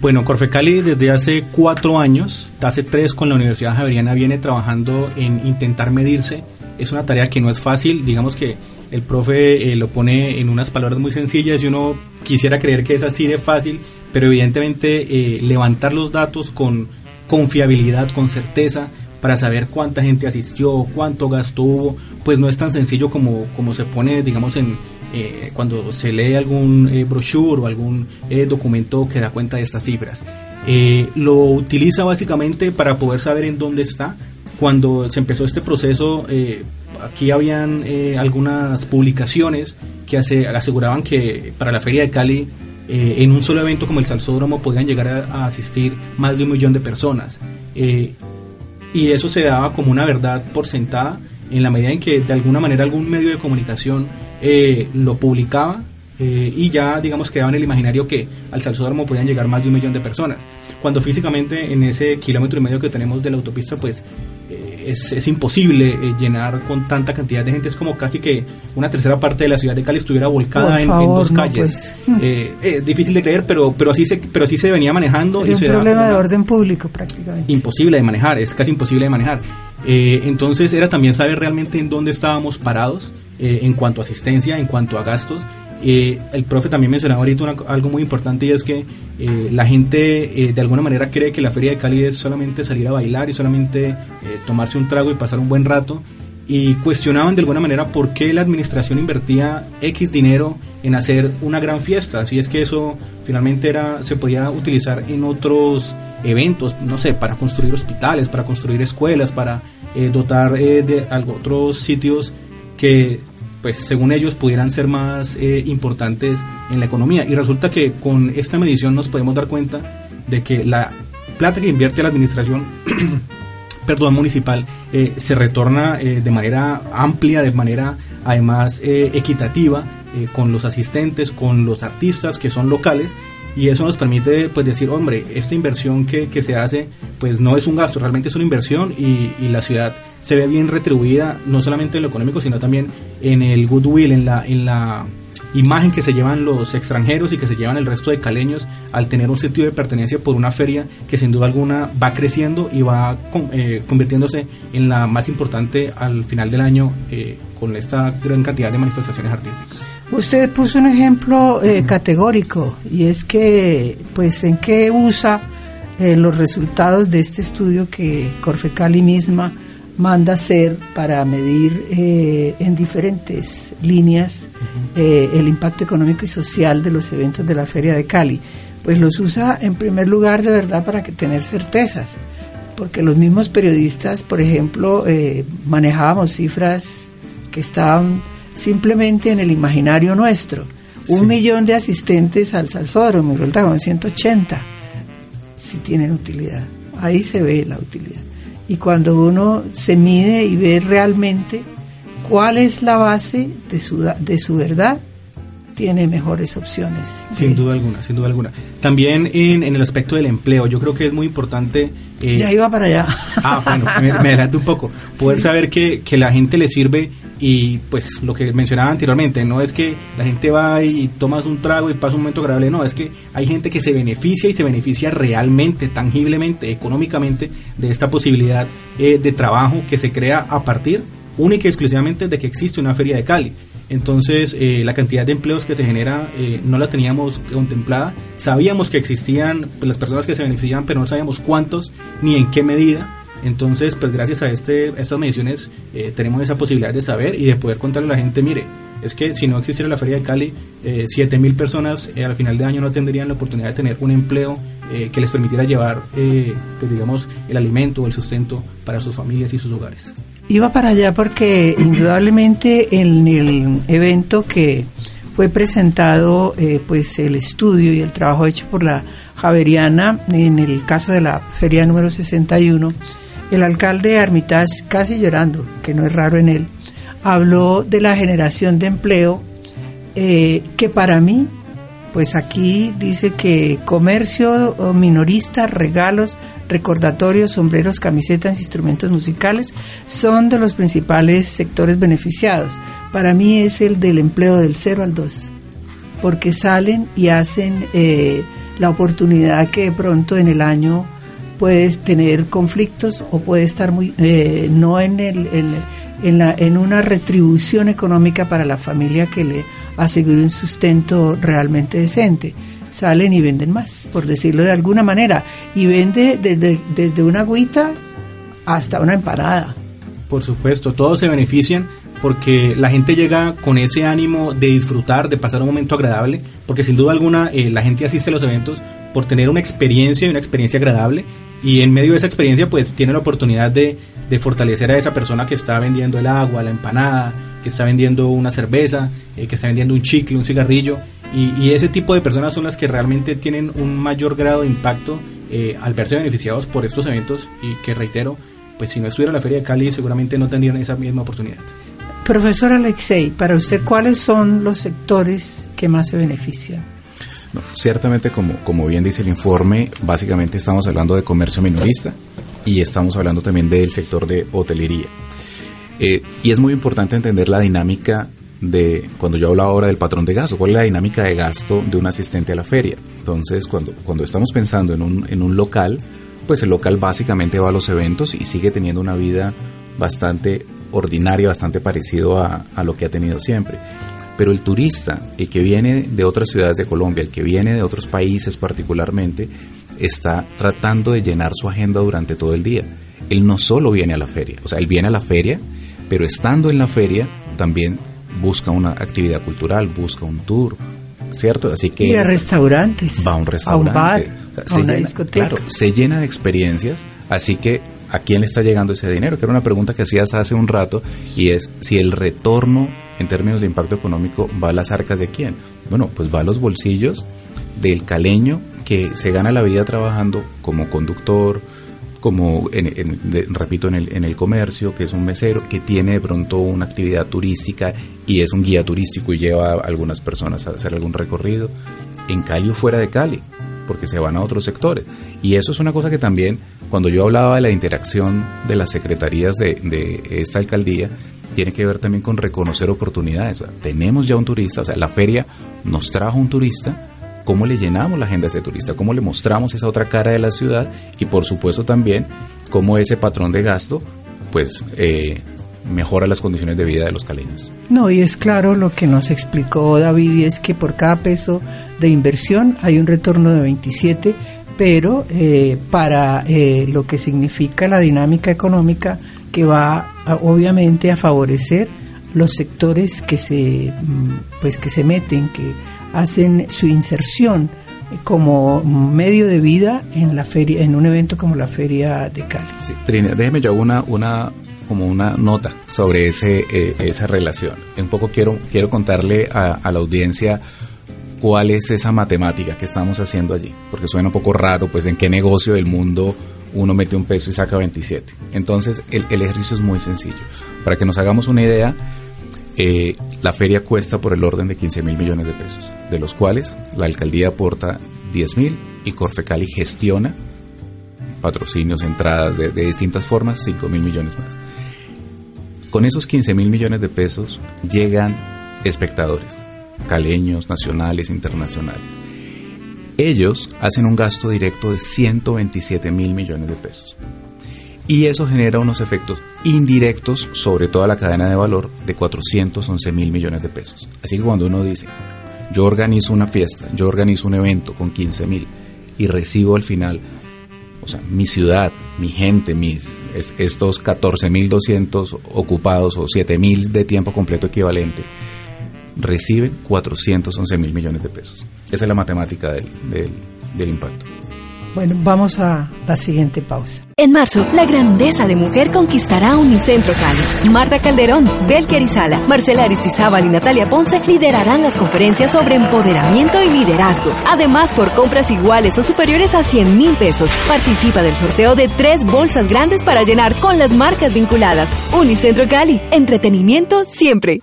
Bueno, Corfecali desde hace cuatro años, hace tres con la Universidad Javeriana, viene trabajando en intentar medirse. Es una tarea que no es fácil, digamos que el profe eh, lo pone en unas palabras muy sencillas y uno quisiera creer que es así de fácil, pero evidentemente eh, levantar los datos con confiabilidad, con certeza, para saber cuánta gente asistió, cuánto gasto pues no es tan sencillo como, como se pone, digamos, en eh, cuando se lee algún brochure o algún documento que da cuenta de estas cifras. lo utiliza básicamente para poder saber en dónde está. Cuando se empezó este proceso, aquí habían eh, algunas publicaciones que aseguraban que para la Feria de Cali eh, en un solo evento como el Salsódromo podían llegar a, asistir más de un millón de personas. Eh, y eso se daba como una verdad por sentada en la medida en que de alguna manera algún medio de comunicación lo publicaba y ya digamos quedaba en el imaginario que al Salsódromo podían llegar más de un millón de personas. Cuando físicamente en ese kilómetro y medio que tenemos de la autopista pues es, imposible eh, llenar con tanta cantidad de gente. Es como casi que una tercera parte de la ciudad de Cali estuviera volcada en, dos calles. Pues. (laughs) Eh, difícil de creer, pero, pero, así se, pero así se venía manejando. Es un problema de orden público prácticamente. Imposible de manejar, es casi imposible de manejar. Eh, entonces era también saber realmente en dónde estábamos parados en cuanto a asistencia, en cuanto a gastos eh, el profe también mencionaba ahorita algo muy importante y es que eh, la gente eh, de alguna manera cree que la feria de Cali es solamente salir a bailar y solamente tomarse un trago y pasar un buen rato y cuestionaban de alguna manera por qué la administración invertía X dinero en hacer una gran fiesta, si es que eso finalmente era se podía utilizar en otros eventos, no sé, para construir hospitales, para construir escuelas, para dotar de algo, otros sitios que pues según ellos pudieran ser más eh, importantes en la economía. Y resulta que con esta medición nos podemos dar cuenta de que la plata que invierte la administración (clears throat) perdón, municipal eh, se retorna eh, de manera amplia, de manera además equitativa con los asistentes, con los artistas que son locales y eso nos permite pues decir, hombre, esta inversión que, que, se hace pues no es un gasto, realmente es una inversión y, y, la ciudad se ve bien retribuida, no solamente en lo económico, sino también en el goodwill, en la, en la imagen que se llevan los extranjeros y que se llevan el resto de caleños al tener un sentido de pertenencia por una feria que sin duda alguna va creciendo y va eh, convirtiéndose en la más importante al final del año eh, con esta gran cantidad de manifestaciones artísticas. Usted puso un ejemplo eh, categórico y es que, pues, ¿en qué usa los resultados de este estudio que Corfecali misma manda hacer para medir eh, en diferentes líneas eh, el impacto económico y social de los eventos de la Feria de Cali. Pues los usa en primer lugar de verdad para que tener certezas, porque los mismos periodistas, por ejemplo, eh, manejábamos cifras que estaban simplemente en el imaginario nuestro. Un millón de asistentes al Salsódromo y con 180, si tienen utilidad. Ahí se ve la utilidad y cuando uno se mide y ve realmente cuál es la base de su, de su verdad, tiene mejores opciones. Sin duda alguna, sin duda alguna. También en, el aspecto del empleo, yo creo que es muy importante... Eh, ya iba para allá. Ah, bueno, me, adelanto un poco. Poder saber que, que la gente le sirve y pues lo que mencionaba anteriormente, no es que la gente va y tomas un trago y pasa un momento agradable, no, es que hay gente que se beneficia y se beneficia realmente, tangiblemente, económicamente de esta posibilidad eh, de trabajo que se crea a partir única y exclusivamente de que existe una feria de Cali. Entonces, eh, la cantidad de empleos que se genera eh, no la teníamos contemplada. Sabíamos que existían pues, las personas que se beneficiaban, pero no sabíamos cuántos ni en qué medida. Entonces, pues gracias a, este, estas mediciones eh, tenemos esa posibilidad de saber y de poder contarle a la gente, mire, es que si no existiera la Feria de Cali, eh, 7.000 personas al final de año no tendrían la oportunidad de tener un empleo que les permitiera llevar, pues digamos, el alimento o el sustento para sus familias y sus hogares. Iba para allá porque indudablemente en el evento que fue presentado eh, pues el estudio y el trabajo hecho por la Javeriana en el caso de la feria número 61 el alcalde Armitage casi llorando que no es raro en él habló de la generación de empleo eh, que para mí pues aquí dice que comercio minorista, regalos, recordatorios, sombreros, camisetas, instrumentos musicales son de los principales sectores beneficiados. Para mí es el del empleo del 0 al 2, porque salen y hacen eh, la oportunidad que de pronto en el año puedes tener conflictos o puede estar muy eh, no en el, en, la, en una retribución económica para la familia que le asegure un sustento realmente decente salen y venden más, por decirlo de alguna manera, y vende desde, desde una agüita hasta una empanada. Por supuesto, todos se benefician porque la gente llega con ese ánimo de disfrutar, de pasar un momento agradable, porque sin duda alguna eh, la gente asiste a los eventos por tener una experiencia y una experiencia agradable y en medio de esa experiencia pues tiene la oportunidad de, de fortalecer a esa persona que está vendiendo el agua, la empanada, que está vendiendo una cerveza, eh, que está vendiendo un chicle, un cigarrillo y, ese tipo de personas son las que realmente tienen un mayor grado de impacto eh, al verse beneficiados por estos eventos y que reitero, pues si no estuviera la Feria de Cali seguramente no tendrían esa misma oportunidad. Profesor Alexei, para usted, ¿cuáles son los sectores que más se benefician? Ciertamente, como, como bien dice el informe, básicamente estamos hablando de comercio minorista y estamos hablando también del sector de hotelería. Eh, y es muy importante entender la dinámica de cuando yo hablaba ahora del patrón de gasto, cuál es la dinámica de gasto de un asistente a la feria. Entonces, cuando, cuando estamos pensando en un, en un local, pues el local básicamente va a los eventos y sigue teniendo una vida bastante ordinaria, bastante parecido a, a lo que ha tenido siempre. Pero el turista, el que viene de otras ciudades de Colombia, el que viene de otros países particularmente, está tratando de llenar su agenda durante todo el día. Él no solo viene a la feria, o sea, él viene a la feria, pero estando en la feria también busca una actividad cultural, busca un tour, ¿cierto? Así que... Y a restaurantes. Va a un restaurante. A un bar, a una discoteca. Claro, se llena de experiencias, así que ¿a quién le está llegando ese dinero? Que era una pregunta que hacías hace un rato y es si el retorno en términos de impacto económico va a las arcas de quién. Bueno, pues va a los bolsillos del caleño que se gana la vida trabajando como conductor, como, repito, en el, en el comercio, que es un mesero, que tiene de pronto una actividad turística y es un guía turístico y lleva a algunas personas a hacer algún recorrido, en Cali o fuera de Cali, porque se van a otros sectores. Y eso es una cosa que también, cuando yo hablaba de la interacción de las secretarías de, de esta alcaldía, tiene que ver también con reconocer oportunidades. tenemos ya un turista, o sea, la feria nos trajo un turista, cómo le llenamos la agenda a ese turista, cómo le mostramos esa otra cara de la ciudad y por supuesto también cómo ese patrón de gasto pues eh, mejora las condiciones de vida de los caleños. No, y es claro lo que nos explicó David y es que por cada peso de inversión hay un retorno de 27, pero eh, para eh, lo que significa la dinámica económica que va obviamente a favorecer los sectores que se mm, pues que se meten que hacen su inserción como medio de vida en la feria, en un evento como la feria de Cali. Sí, Trina, déjeme yo una, una como una nota sobre ese, eh, esa relación. Un poco quiero, quiero contarle a, a, la audiencia cuál es esa matemática que estamos haciendo allí, porque suena un poco raro, pues en qué negocio del mundo uno mete un peso y saca 27. Entonces el, el ejercicio es muy sencillo. Para que nos hagamos una idea, Eh, la feria cuesta por el orden de 15 mil millones de pesos, de los cuales la alcaldía aporta 10 mil y Corfecali gestiona patrocinios, entradas de, de distintas formas, 5 mil millones más. Con esos 15 mil millones de pesos llegan espectadores, caleños, nacionales, internacionales. Ellos hacen un gasto directo de 127 mil millones de pesos. Y eso genera unos efectos indirectos sobre toda la cadena de valor de 411 mil millones de pesos. Así que cuando uno dice, yo organizo una fiesta, yo organizo un evento con 15 mil y recibo al final o sea, mi ciudad, mi gente, mis estos 14.200 ocupados o 7.000 de tiempo completo equivalente, reciben 411 mil millones de pesos. Esa es la matemática del, del impacto. Bueno, vamos a la siguiente pausa. En marzo, la grandeza de mujer conquistará Unicentro Cali. Marta Calderón, Belki Arizala, Marcela Aristizábal y Natalia Ponce liderarán las conferencias sobre empoderamiento y liderazgo. Además, por compras iguales o superiores a 100 mil pesos, participa del sorteo de tres bolsas grandes para llenar con las marcas vinculadas. Unicentro Cali, entretenimiento siempre.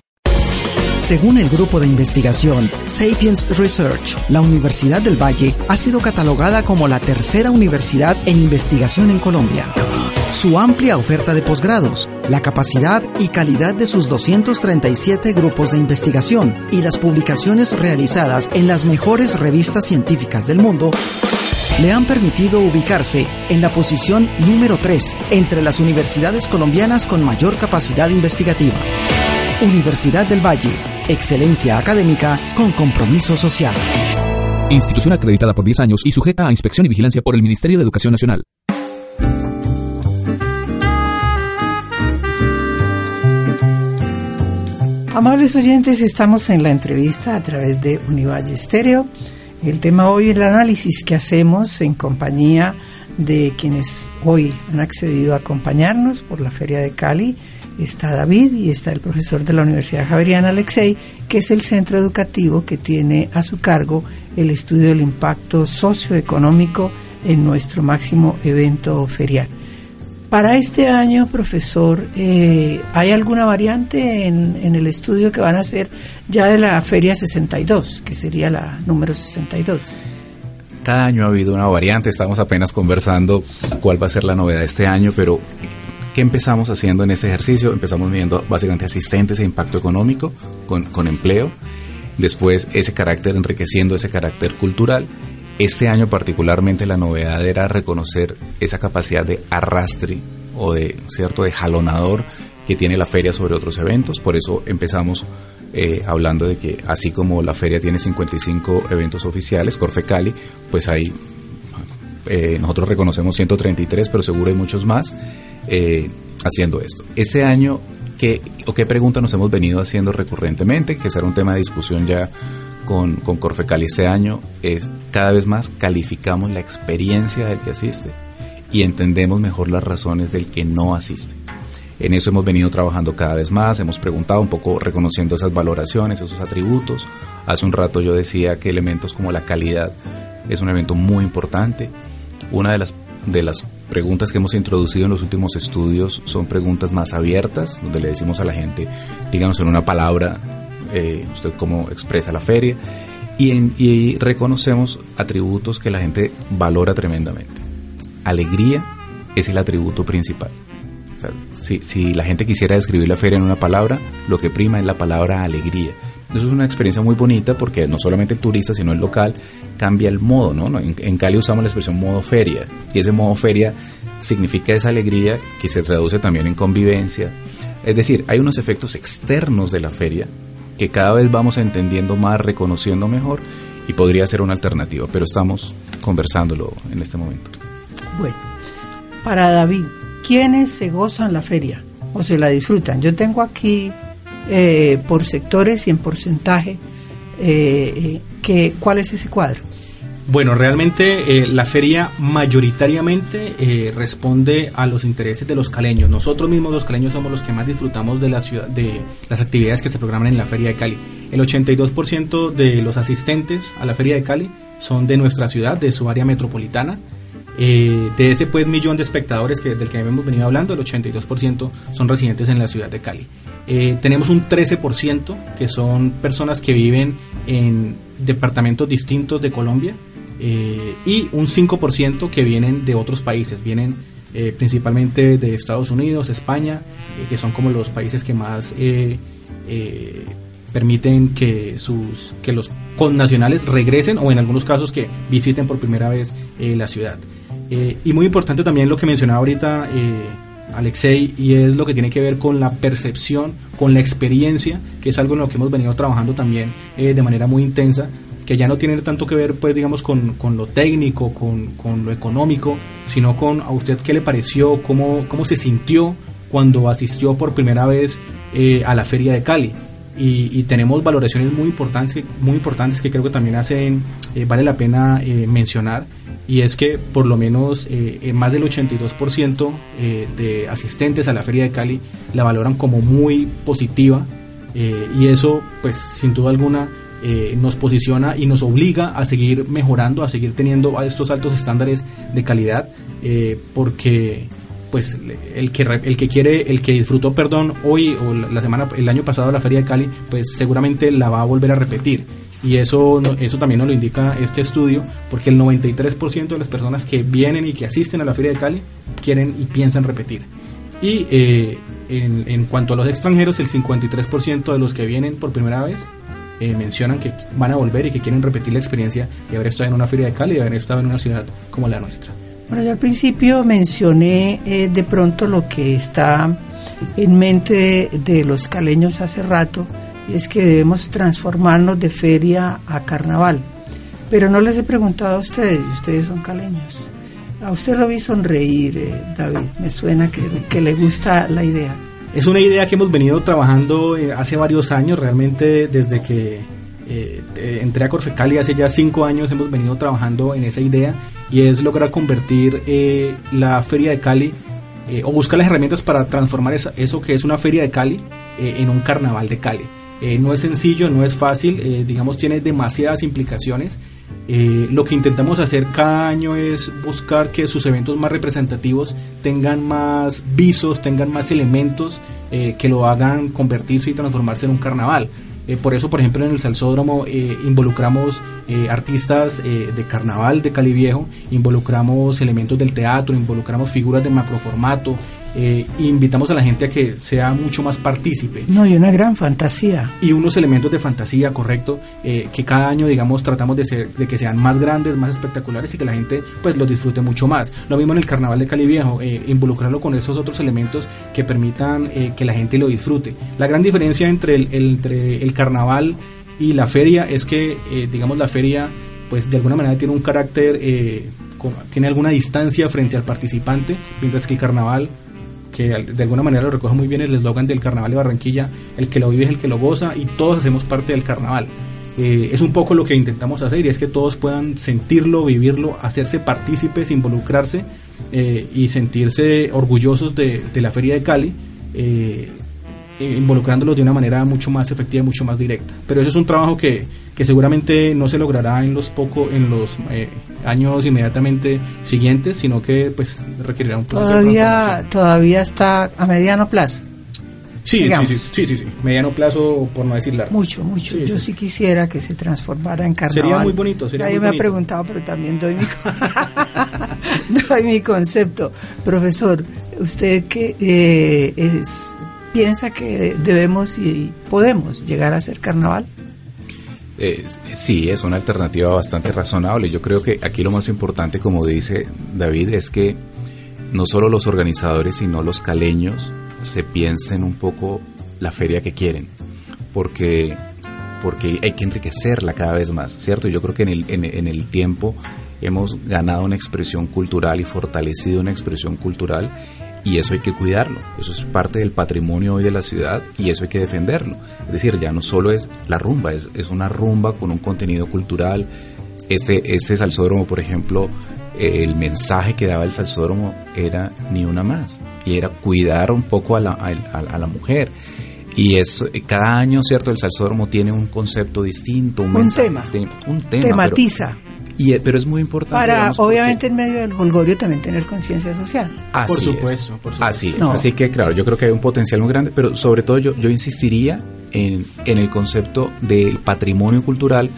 Según el grupo de investigación Sapiens Research, la Universidad del Valle ha sido catalogada como la tercera universidad en investigación en Colombia. Su amplia oferta de posgrados, la capacidad y calidad de sus 237 grupos de investigación y las publicaciones realizadas en las mejores revistas científicas del mundo le han permitido ubicarse en la posición número 3 entre las universidades colombianas con mayor capacidad investigativa. Universidad del Valle, excelencia académica con compromiso social. Institución acreditada por 10 años y sujeta a inspección y vigilancia por el Ministerio de Educación Nacional. Amables oyentes, estamos en la entrevista a través de Univalle Estéreo. El tema hoy es el análisis que hacemos en compañía de quienes hoy han accedido a acompañarnos por la Feria de Cali está David y está el profesor de la Universidad Javeriana Alexei, que es el centro educativo que tiene a su cargo el estudio del impacto socioeconómico en nuestro máximo evento ferial. Para este año, profesor, eh, ¿hay alguna variante en, en, el estudio que van a hacer ya de la Feria 62, que sería la número 62? Cada año ha habido una variante, estamos apenas conversando cuál va a ser la novedad este año, pero ¿Qué empezamos haciendo en este ejercicio? Empezamos viendo básicamente asistentes e impacto económico con, con empleo, después ese carácter enriqueciendo ese carácter cultural. Este año particularmente la novedad era reconocer esa capacidad de arrastre o de cierto de jalonador que tiene la feria sobre otros eventos. Por eso empezamos eh, hablando de que así como la feria tiene 55 eventos oficiales, Corfecali, pues hay eh, nosotros reconocemos 133, pero seguro hay muchos más eh, haciendo esto. Este año, ¿qué, o qué pregunta nos hemos venido haciendo recurrentemente? Que será un tema de discusión ya con, con Corfecali este año, es cada vez más calificamos la experiencia del que asiste y entendemos mejor las razones del que no asiste. En eso hemos venido trabajando cada vez más, hemos preguntado un poco reconociendo esas valoraciones, esos atributos. Hace un rato yo decía que elementos como la calidad es un evento muy importante. Una de las, de las preguntas que hemos introducido en los últimos estudios son preguntas más abiertas, donde le decimos a la gente, díganos en una palabra, eh, usted cómo expresa la feria, y, en, y reconocemos atributos que la gente valora tremendamente. Alegría es el atributo principal. O sea, si, si la gente quisiera describir la feria en una palabra, lo que prima es la palabra alegría. Eso es una experiencia muy bonita porque no solamente el turista, sino el local cambia el modo, ¿no? En, Cali usamos la expresión modo feria y ese modo feria significa esa alegría que se traduce también en convivencia. Es decir, hay unos efectos externos de la feria que cada vez vamos entendiendo más, reconociendo mejor y podría ser una alternativa, pero estamos conversándolo en este momento. Bueno, para David, ¿quiénes se gozan la feria o se la disfrutan? Yo tengo aquí eh, por sectores y en porcentaje. Eh, que, ¿Cuál es ese cuadro? Bueno, realmente eh, la feria mayoritariamente responde a los intereses de los caleños. Nosotros mismos los caleños somos los que más disfrutamos de la ciudad, de las actividades que se programan en la feria de Cali. El 82% de los asistentes a la feria de Cali son de nuestra ciudad, de su área metropolitana. Eh, de ese pues millón de espectadores que, del que hemos venido hablando, el 82% son residentes en la ciudad de Cali. Eh, tenemos un 13% que son personas que viven en departamentos distintos de Colombia eh, y un 5% que vienen de otros países, vienen principalmente de Estados Unidos, España, que son como los países que más permiten que, sus, que los connacionales regresen o en algunos casos que visiten por primera vez la ciudad. Eh, y muy importante también lo que mencionaba ahorita eh, Alexei, y es lo que tiene que ver con la percepción, con la experiencia, que es algo en lo que hemos venido trabajando también eh, de manera muy intensa, que ya no tiene tanto que ver, pues, digamos, con, con lo técnico, con, con, lo económico, sino con a usted qué le pareció, cómo, cómo se sintió cuando asistió por primera vez a la Feria de Cali. Y, tenemos valoraciones muy importantes, muy importantes que creo que también hacen, vale la pena mencionar y es que por lo menos eh, más del 82% eh, de asistentes a la Feria de Cali la valoran como muy positiva eh, y eso pues sin duda alguna nos posiciona y nos obliga a seguir mejorando, a seguir teniendo estos altos estándares de calidad porque pues el que el que quiere el que disfrutó perdón hoy o la semana el año pasado la Feria de Cali pues seguramente la va a volver a repetir y eso, eso también nos lo indica este estudio, porque el 93% de las personas que vienen y que asisten a la Feria de Cali quieren y piensan repetir. Y eh, en, cuanto a los extranjeros, el 53% de los que vienen por primera vez eh, mencionan que van a volver y que quieren repetir la experiencia de haber estado en una Feria de Cali y de haber estado en una ciudad como la nuestra. Bueno, yo al principio mencioné eh, de pronto lo que está en mente de los caleños hace rato, es que debemos transformarnos de feria a carnaval. Pero no les he preguntado a ustedes, ustedes son caleños. A usted lo vi sonreír, eh, David, me suena que, le gusta la idea. Es una idea que hemos venido trabajando eh, hace varios años, realmente desde que eh, entré a Corfecali hace ya cinco años hemos venido trabajando en esa idea y es lograr convertir la feria de Cali o buscar las herramientas para transformar eso que es una feria de Cali en un carnaval de Cali. Eh, no es sencillo, no es fácil, eh, digamos tiene demasiadas implicaciones. Eh, lo que intentamos hacer cada año es buscar que sus eventos más representativos tengan más visos, tengan más elementos que lo hagan convertirse y transformarse en un carnaval. Por eso, por ejemplo, en el Salsódromo involucramos artistas de carnaval de Cali Viejo, involucramos elementos del teatro, involucramos figuras de macroformato, eh, invitamos a la gente a que sea mucho más partícipe. No, y una gran fantasía. Y unos elementos de fantasía, correcto, eh, que cada año, digamos, tratamos de, ser, de que sean más grandes, más espectaculares y que la gente pues los disfrute mucho más. Lo mismo en el Carnaval de Cali Viejo, eh, involucrarlo con esos otros elementos que permitan que la gente lo disfrute. La gran diferencia entre el, entre el Carnaval y la feria es que, digamos, la feria pues de alguna manera tiene un carácter, tiene alguna distancia frente al participante, mientras que el carnaval que de alguna manera lo recoge muy bien el eslogan del Carnaval de Barranquilla, el que lo vive es el que lo goza y todos hacemos parte del carnaval. Eh, es un poco lo que intentamos hacer y es que todos puedan sentirlo, vivirlo, hacerse partícipes, involucrarse eh, y sentirse orgullosos de, la Feria de Cali. Eh, involucrándolos de una manera mucho más efectiva y mucho más directa. Pero eso es un trabajo que, que seguramente no se logrará en los poco, en los eh, años inmediatamente siguientes, sino que pues requerirá un proceso todavía, Todavía está a mediano plazo. Sí, sí, sí, sí, sí, mediano plazo, por no decir largo. Mucho, mucho. Yo sí. quisiera que se transformara en carnaval. Sería muy bonito, sería Nadie me ha preguntado, pero también doy mi, (laughs) doy mi concepto. Profesor, usted que eh, es piensa que debemos y podemos llegar a ser carnaval? Eh, sí, es una alternativa bastante razonable. Yo creo que aquí lo más importante, como dice David, es que no solo los organizadores, sino los caleños se piensen un poco la feria que quieren, porque, porque hay que enriquecerla cada vez más, ¿cierto? Yo creo que en el, en el tiempo hemos ganado una expresión cultural y fortalecido una expresión cultural y eso hay que cuidarlo, eso es parte del patrimonio hoy de la ciudad y eso hay que defenderlo. Es decir, ya no solo es la rumba, es, es una rumba con un contenido cultural. Este, este salsódromo, por ejemplo, el mensaje que daba el salsódromo era ni una más y era cuidar un poco a la, a, la mujer. Y eso, cada año, ¿cierto? El salsódromo tiene un concepto distinto, un, tema. un tema. Tematiza Y, eh, pero es muy importante. Para, obviamente, en medio del holgorio también tener conciencia social. Así por supuesto, es. por supuesto. Así es. Así que, claro, yo creo que hay un potencial muy grande, pero sobre todo yo, yo insistiría en, en el concepto del patrimonio cultural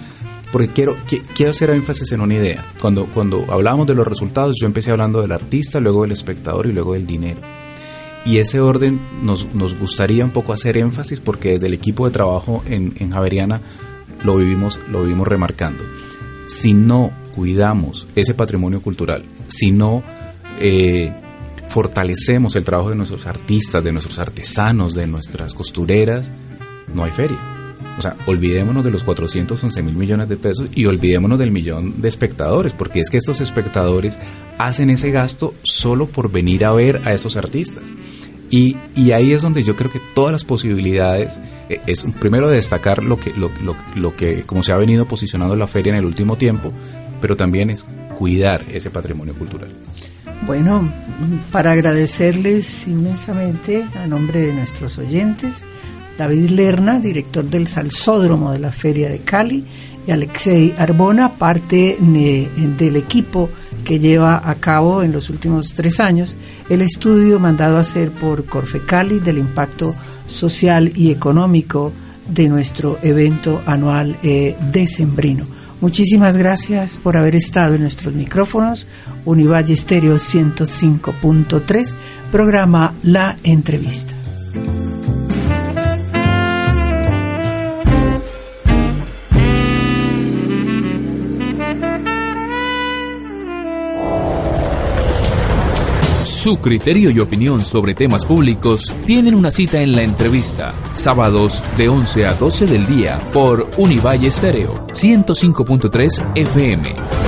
porque quiero, quiero hacer énfasis en una idea. Cuando, cuando hablábamos de los resultados, yo empecé hablando del artista, luego del espectador y luego del dinero. Y ese orden nos, nos gustaría un poco hacer énfasis porque desde el equipo de trabajo en, en Javeriana lo vivimos, lo vivimos remarcando. Si no cuidamos ese patrimonio cultural, si no eh, fortalecemos el trabajo de nuestros artistas, de nuestros artesanos, de nuestras costureras, no hay feria. O sea, olvidémonos de los 411 mil millones de pesos y olvidémonos del millón de espectadores, porque es que estos espectadores hacen ese gasto solo por venir a ver a esos artistas. Y, ahí es donde yo creo que todas las posibilidades, eh, es primero destacar lo que, lo, lo, lo que, como se ha venido posicionando la feria en el último tiempo, pero también es cuidar ese patrimonio cultural. Bueno, para agradecerles inmensamente a nombre de nuestros oyentes, David Lerna, director del Salsódromo de la Feria de Cali, y Alexei Arbona, parte del equipo que lleva a cabo en los últimos tres años el estudio mandado a hacer por Corfe Cali del impacto social y económico de nuestro evento anual eh, decembrino. Muchísimas gracias por haber estado en nuestros micrófonos. Univalle Estéreo 105.3, programa La Entrevista. Su criterio y opinión sobre temas públicos tienen una cita en la entrevista, sábados de 11 a 12 del día por Univalle Estéreo 105.3 FM.